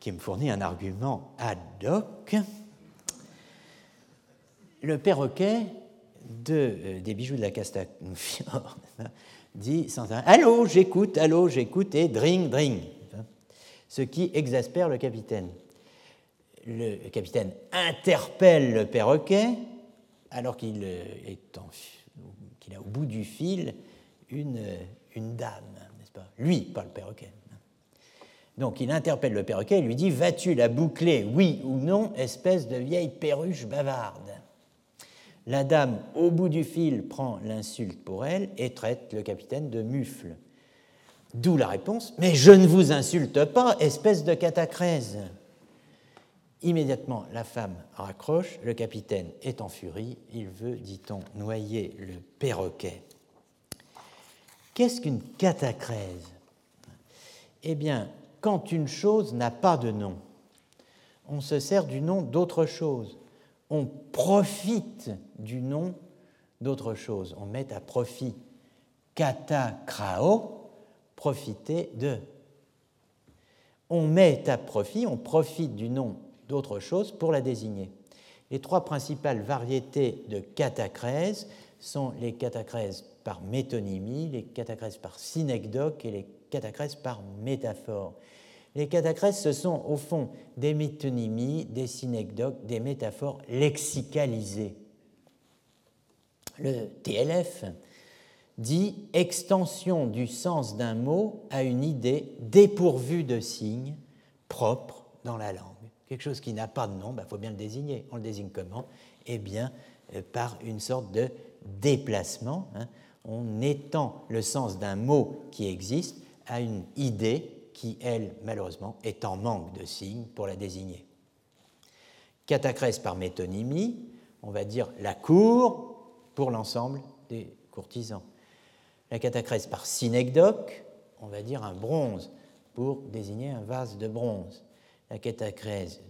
qui me fournit un argument Haddock, le perroquet euh, des bijoux de la Castafiore [LAUGHS] dit sans un Allô, j'écoute, allô, j'écoute, et dring, dring. Ce qui exaspère le capitaine. Le capitaine interpelle le perroquet alors qu'il euh, a au bout du fil une, une dame, n'est-ce pas? Lui, pas le perroquet. Donc il interpelle le perroquet et lui dit Vas-tu la boucler, oui ou non, espèce de vieille perruche bavarde? La dame, au bout du fil, prend l'insulte pour elle et traite le capitaine de mufle. D'où la réponse Mais je ne vous insulte pas, espèce de catacrèse. Immédiatement, la femme raccroche, le capitaine est en furie, il veut, dit-on, noyer le perroquet. Qu'est-ce qu'une catacrèse Eh bien, quand une chose n'a pas de nom, on se sert du nom d'autre chose on profite du nom d'autre chose. On met à profit katakrao, profiter de. On met à profit, on profite du nom d'autre chose pour la désigner. Les trois principales variétés de catacrèse sont les catacrèses par métonymie, les catacrèses par synecdoque et les catacrèses par métaphore. Les catacrèses, ce sont au fond des métonymies, des synecdoques, des métaphores lexicalisées. Le TLF dit extension du sens d'un mot à une idée dépourvue de signes propres dans la langue. Quelque chose qui n'a pas de nom, il bah, faut bien le désigner. On le désigne comment? Eh bien, euh, par une sorte de déplacement. Hein. On étend le sens d'un mot qui existe à une idée qui, elle, malheureusement, est en manque de signes pour la désigner. Catacrèse par métonymie, on va dire la cour pour l'ensemble des courtisans. La catacrèse par synecdoque, on va dire un bronze pour désigner un vase de bronze. La catacrèse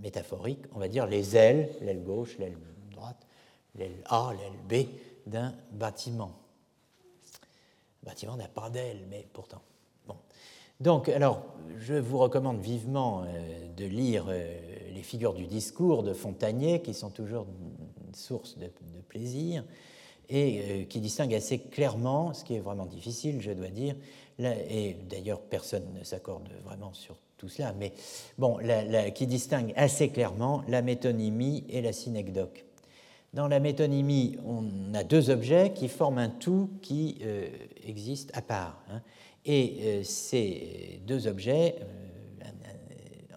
métaphorique, on va dire les ailes, l'aile gauche, l'aile droite, l'aile A, l'aile B d'un bâtiment. Bâtiment n'a pas d'aile, mais pourtant. Donc, alors, je vous recommande vivement euh, de lire euh, les figures du discours de Fontanier, qui sont toujours une source de, plaisir, et euh, qui distinguent assez clairement, ce qui est vraiment difficile, je dois dire, et d'ailleurs personne ne s'accorde vraiment sur tout cela, mais bon, qui distingue assez clairement la métonymie et la synecdoque. Dans la métonymie, on a deux objets qui forment un tout qui existe à part. Hein. Et euh, ces deux objets euh,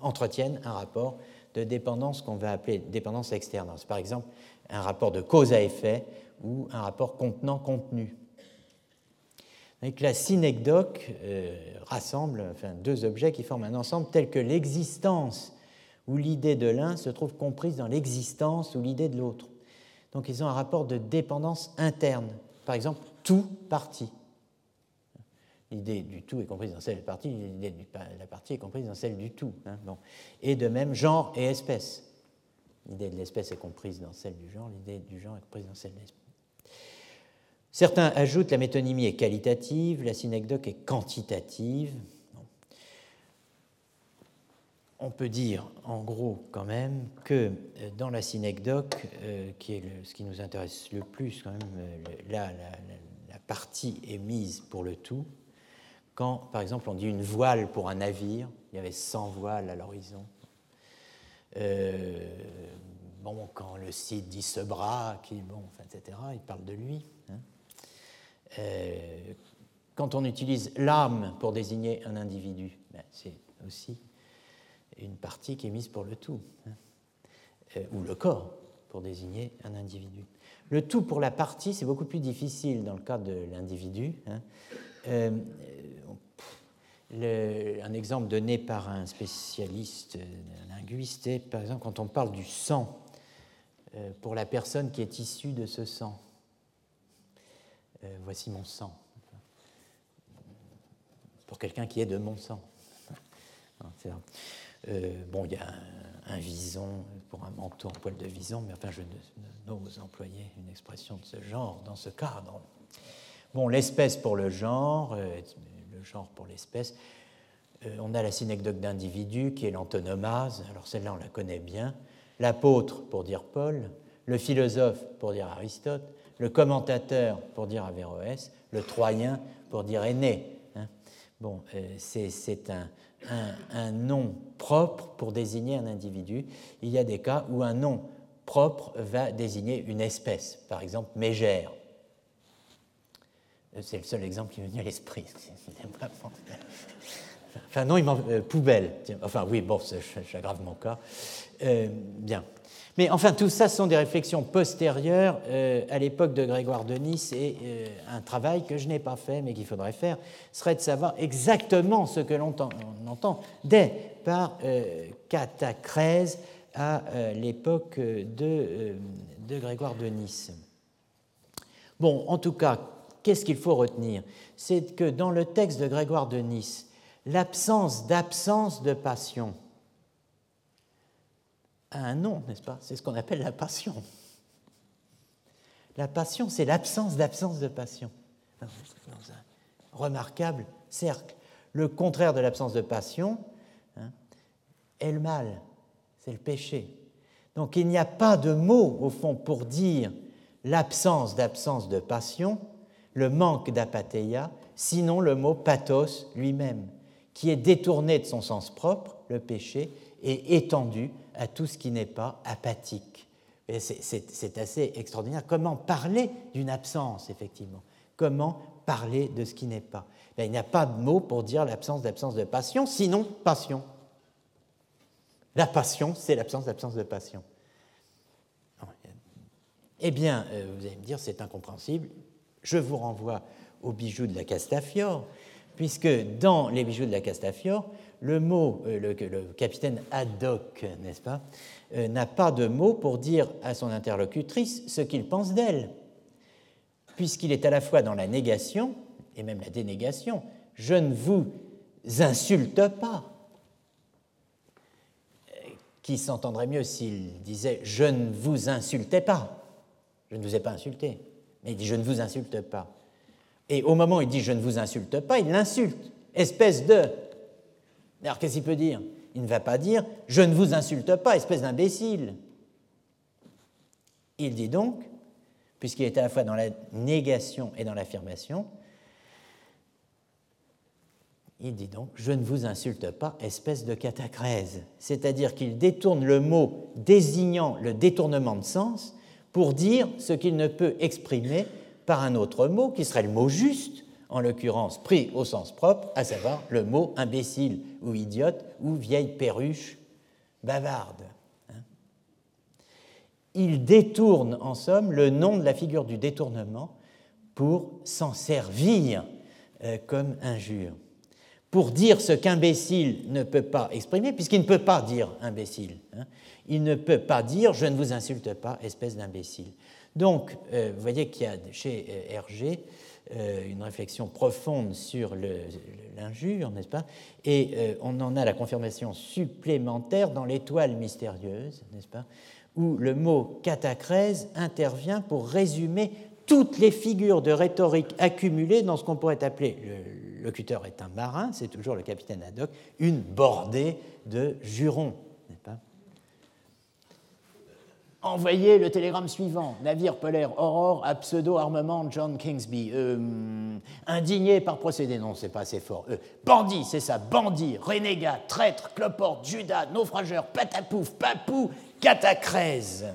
entretiennent un rapport de dépendance qu'on va appeler dépendance externe. Par exemple un rapport de cause à effet ou un rapport contenant-contenu. la synecdoque euh, rassemble deux objets qui forment un ensemble tel que l'existence ou l'idée de l'un se trouve comprise dans l'existence ou l'idée de l'autre. Donc ils ont un rapport de dépendance interne. Par exemple, tout parti. L'idée du tout est comprise dans celle de la partie, l'idée de la partie est comprise dans celle du tout. Hein, et de même, genre et espèce. L'idée de l'espèce est comprise dans celle du genre, l'idée du genre est comprise dans celle de l'espèce. Certains ajoutent la métonymie est qualitative, la synecdoque est quantitative. On peut dire, en gros, quand même, que euh, dans la synecdoque, euh, qui est ce qui nous intéresse le plus, quand même, euh, là, la partie est mise pour le tout, quand, par exemple, on dit une voile pour un navire, il y avait 100 voiles à l'horizon. Euh, bon, quand le Cid dit ce bras, bon, etc., il parle de lui. Hein. Euh, quand on utilise l'âme pour désigner un individu, ben, c'est aussi une partie qui est mise pour le tout, hein. euh, ou le corps pour désigner un individu. Le tout pour la partie, c'est beaucoup plus difficile dans le cas de l'individu. Hein. Un exemple donné par un spécialiste, un linguiste, est par exemple quand on parle du sang euh, pour la personne qui est issue de ce sang. Euh, voici mon sang. Pour quelqu'un qui est de mon sang. [LAUGHS] Euh, bon, il y a un, vison pour un manteau en poil de vison, mais enfin, je n'ose employer une expression de ce genre dans ce cadre. Bon, l'espèce pour le genre, le genre pour l'espèce. on a la synecdoque d'individu qui est l'antonomase, alors celle-là on la connaît bien l'apôtre pour dire Paul, le philosophe pour dire Aristote, le commentateur pour dire Averroès, le troyen pour dire Aîné. Hein. Bon, euh, c'est un, un, nom propre pour désigner un individu. Il y a des cas où un nom propre va désigner une espèce, par exemple mégère. Euh, c'est le seul exemple qui me vient à l'esprit. Enfin, non, il m'en. Euh, poubelle. Enfin, oui, bon, j'aggrave mon cas. Euh, bien. Mais enfin, tout ça sont des réflexions postérieures euh, à l'époque de Grégoire de Nice et un travail que je n'ai pas fait mais qu'il faudrait faire serait de savoir exactement ce que l'on entend dès par catacrèse à l'époque de Grégoire de Nice. Bon, en tout cas, qu'est-ce qu'il faut retenir? C'est que dans le texte de Grégoire de Nice, l'absence d'absence de passion a un nom, n'est-ce pas? C'est ce qu'on appelle la passion. La passion, c'est l'absence d'absence de passion. Remarquable cercle. Le contraire de l'absence de passion hein, est le mal, c'est le péché. Donc il n'y a pas de mot, au fond, pour dire l'absence d'absence de passion, le manque d'apathéia, sinon le mot pathos lui-même qui est détourné de son sens propre, le péché, et étendu à tout ce qui n'est pas apathique. C'est assez extraordinaire. Comment parler d'une absence, effectivement? Comment parler de ce qui n'est pas? Ben, Il n'y a pas de mot pour dire l'absence d'absence de passion, sinon passion. La passion, c'est l'absence d'absence de passion. Eh bien, euh, vous allez me dire, c'est incompréhensible. Je vous renvoie au bijou de la Castafiore, puisque dans les bijoux de la Castafiore, le mot, euh, le, capitaine Haddock, n'est-ce pas, euh, n'a pas de mot pour dire à son interlocutrice ce qu'il pense d'elle, puisqu'il est à la fois dans la négation et même la dénégation. Je ne vous insulte pas. Qui s'entendrait mieux s'il disait Je ne vous insultais pas. Je ne vous ai pas insulté. Mais il dit Je ne vous insulte pas. Et au moment où il dit je ne vous insulte pas, il l'insulte. Espèce de. Alors qu'est-ce qu'il peut dire? Il ne va pas dire je ne vous insulte pas, espèce d'imbécile. Il dit donc, puisqu'il est à la fois dans la négation et dans l'affirmation, il dit donc Je ne vous insulte pas, espèce de catacrèse. C'est-à-dire qu'il détourne le mot désignant le détournement de sens pour dire ce qu'il ne peut exprimer par un autre mot qui serait le mot juste, en l'occurrence pris au sens propre, à savoir le mot imbécile ou idiote ou vieille perruche bavarde. Hein. Il détourne en somme le nom de la figure du détournement pour s'en servir euh, comme injure, pour dire ce qu'imbécile ne peut pas exprimer, puisqu'il ne peut pas dire imbécile. Hein. Il ne peut pas dire je ne vous insulte pas, espèce d'imbécile. Donc, euh, vous voyez qu'il y a chez euh, Hergé euh, une réflexion profonde sur l'injure, n'est-ce pas? Et on en a la confirmation supplémentaire dans l'étoile mystérieuse, n'est-ce pas? Où le mot catacrèse intervient pour résumer toutes les figures de rhétorique accumulées dans ce qu'on pourrait appeler, le locuteur est un marin, c'est toujours le capitaine Haddock, une bordée de jurons, n'est-ce pas envoyez le télégramme suivant. Navire polaire Aurore à pseudo-armement John Kingsby. Euh, indigné par procédé, non, c'est pas assez fort. Euh, bandit, c'est ça, bandit, renégat, traître, cloporte, Judas, naufrageur, patapouf, papou, catacrèse.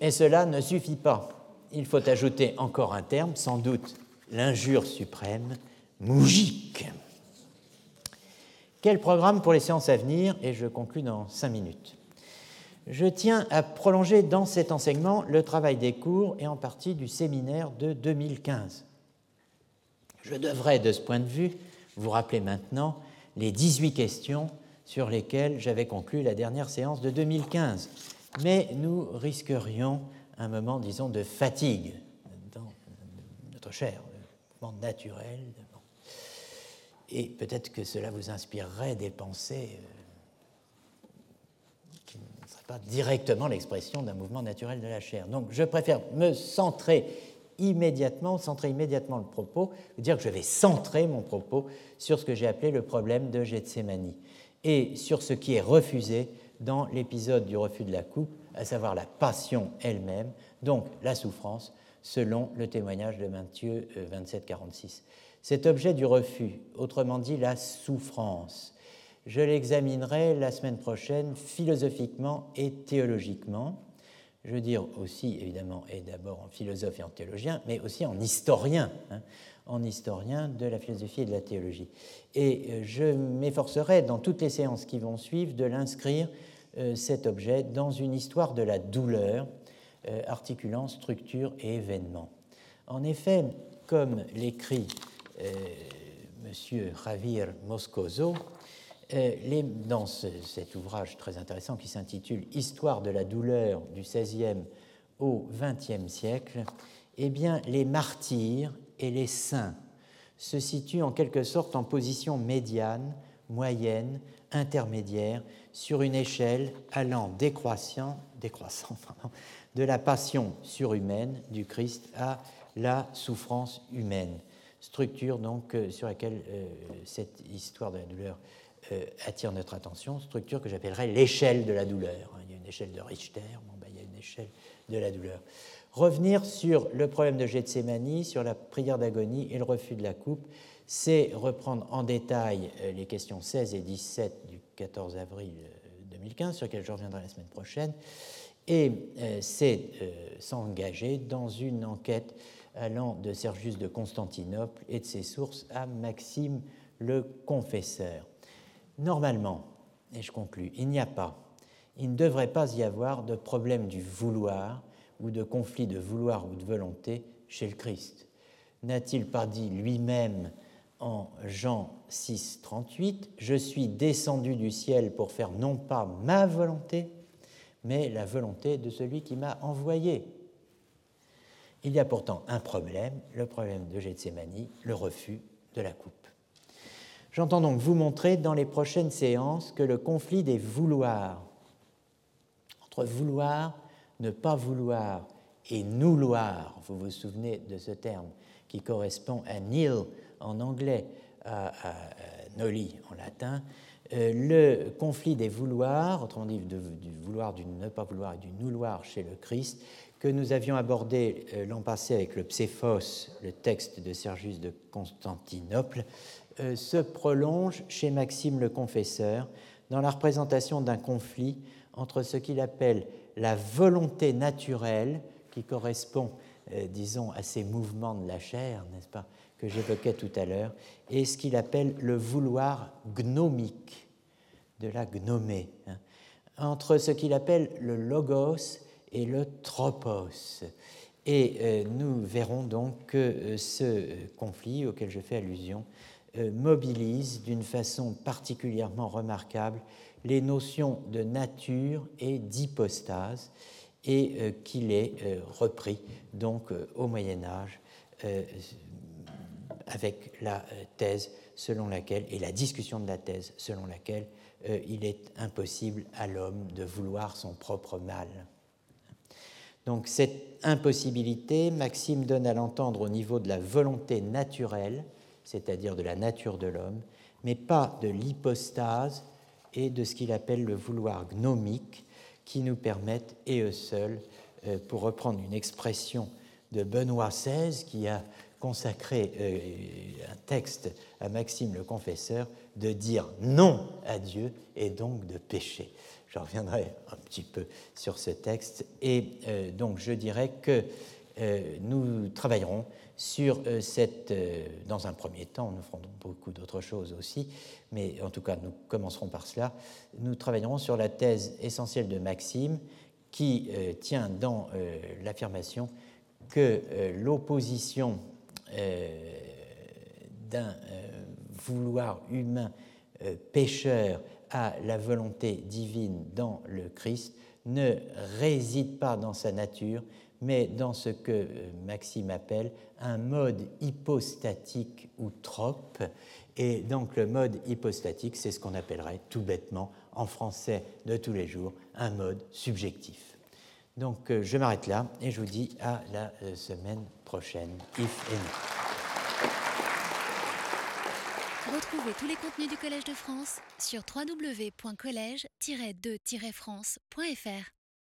Et cela ne suffit pas. Il faut ajouter encore un terme, sans doute l'injure suprême, mougique. Quel programme pour les séances à venir? Et je conclus dans cinq minutes. Je tiens à prolonger dans cet enseignement le travail des cours et en partie du séminaire de 2015. Je devrais, de ce point de vue, vous rappeler maintenant les 18 questions sur lesquelles j'avais conclu la dernière séance de 2015. Mais nous risquerions un moment, disons, de fatigue dans notre chair, un moment naturel. Et peut-être que cela vous inspirerait des pensées euh, pas directement l'expression d'un mouvement naturel de la chair. Donc je préfère me centrer immédiatement, centrer immédiatement le propos, dire que je vais centrer mon propos sur ce que j'ai appelé le problème de Gethsemane et sur ce qui est refusé dans l'épisode du refus de la coupe, à savoir la passion elle-même, donc la souffrance, selon le témoignage de Matthieu 27-46. Euh, Cet objet du refus, autrement dit la souffrance, je l'examinerai la semaine prochaine philosophiquement et théologiquement. Je veux dire aussi, évidemment, et d'abord en philosophe et en théologien, mais aussi en historien, hein, en historien de la philosophie et de la théologie. Et euh, je m'efforcerai, dans toutes les séances qui vont suivre, de l'inscrire, euh, cet objet, dans une histoire de la douleur, euh, articulant structure et événement. En effet, comme l'écrit M. Javier Moscoso, euh, dans cet ouvrage très intéressant qui s'intitule Histoire de la douleur du XVIe au XXe siècle, eh bien, les martyrs et les saints se situent en quelque sorte en position médiane, moyenne, intermédiaire, sur une échelle allant décroissant, décroissant de la passion surhumaine du Christ à la souffrance humaine. Structure donc euh, sur laquelle euh, cette histoire de la douleur attire notre attention, structure que j'appellerais l'échelle de la douleur. Il y a une échelle de Richter, bon, ben, il y a une échelle de la douleur. Revenir sur le problème de Gethsemane, sur la prière d'agonie et le refus de la coupe, c'est reprendre en détail euh, les questions 16 et 17 du 14 avril 2015, euh, sur lesquelles je reviendrai la semaine prochaine, et c'est s'engager dans une enquête allant de Sergius de Constantinople et de ses sources à Maxime le Confesseur. Normalement, et je conclus, il n'y a pas, il ne devrait pas y avoir de problème du vouloir ou de conflit de vouloir ou de volonté chez le Christ. N'a-t-il pas dit lui-même en Jean 6, 38, Je suis descendu du ciel pour faire non pas ma volonté, mais la volonté de celui qui m'a envoyé. Il y a pourtant un problème, le problème de Gethsemane, le refus de la coupe. J'entends donc vous montrer dans les prochaines séances que le conflit des vouloirs, entre vouloir, ne pas vouloir et nouloir, vous vous souvenez de ce terme qui correspond à nil en anglais, à, noli en latin, euh, le conflit des vouloirs, autrement dit du vouloir, du ne pas vouloir et du nouloir chez le Christ, que nous avions abordé euh, l'an passé avec le Pséphos, le texte de Sergius de Constantinople, se prolonge chez Maxime le Confesseur dans la représentation d'un conflit entre ce qu'il appelle la volonté naturelle, qui correspond, euh, disons, à ces mouvements de la chair, n'est-ce pas, que j'évoquais tout à l'heure, et ce qu'il appelle le vouloir gnomique, de la gnomée, hein, entre ce qu'il appelle le logos et le tropos. Et euh, nous verrons donc que ce conflit auquel je fais allusion euh, mobilise d'une façon particulièrement remarquable les notions de nature et d'hypostase et euh, qu'il est euh, repris donc au Moyen Âge avec la thèse selon laquelle, et la discussion de la thèse selon laquelle il est impossible à l'homme de vouloir son propre mal. Donc cette impossibilité, Maxime donne à l'entendre au niveau de la volonté naturelle, c'est-à-dire de la nature de l'homme, mais pas de l'hypostase et de ce qu'il appelle le vouloir gnomique, qui nous permettent, et eux seuls, euh, pour reprendre une expression de Benoît XVI, qui a consacré euh, un texte à Maxime le Confesseur, de dire non à Dieu et donc de pécher. Je reviendrai un petit peu sur ce texte. Et euh, donc je dirais que nous travaillerons sur cette, dans un premier temps, nous ferons beaucoup d'autres choses aussi, mais en tout cas nous commencerons par cela, nous travaillerons sur la thèse essentielle de Maxime qui euh, tient dans euh, l'affirmation que euh, l'opposition d'un vouloir humain pécheur à la volonté divine dans le Christ ne réside pas dans sa nature, mais dans ce que Maxime appelle un mode hypostatique ou trope. Et donc le mode hypostatique, c'est ce qu'on appellerait tout bêtement en français de tous les jours un mode subjectif. Donc euh, je m'arrête là et je vous dis à la euh, semaine prochaine, if et Retrouvez tous les contenus du Collège de France sur www.colège-2-france.fr.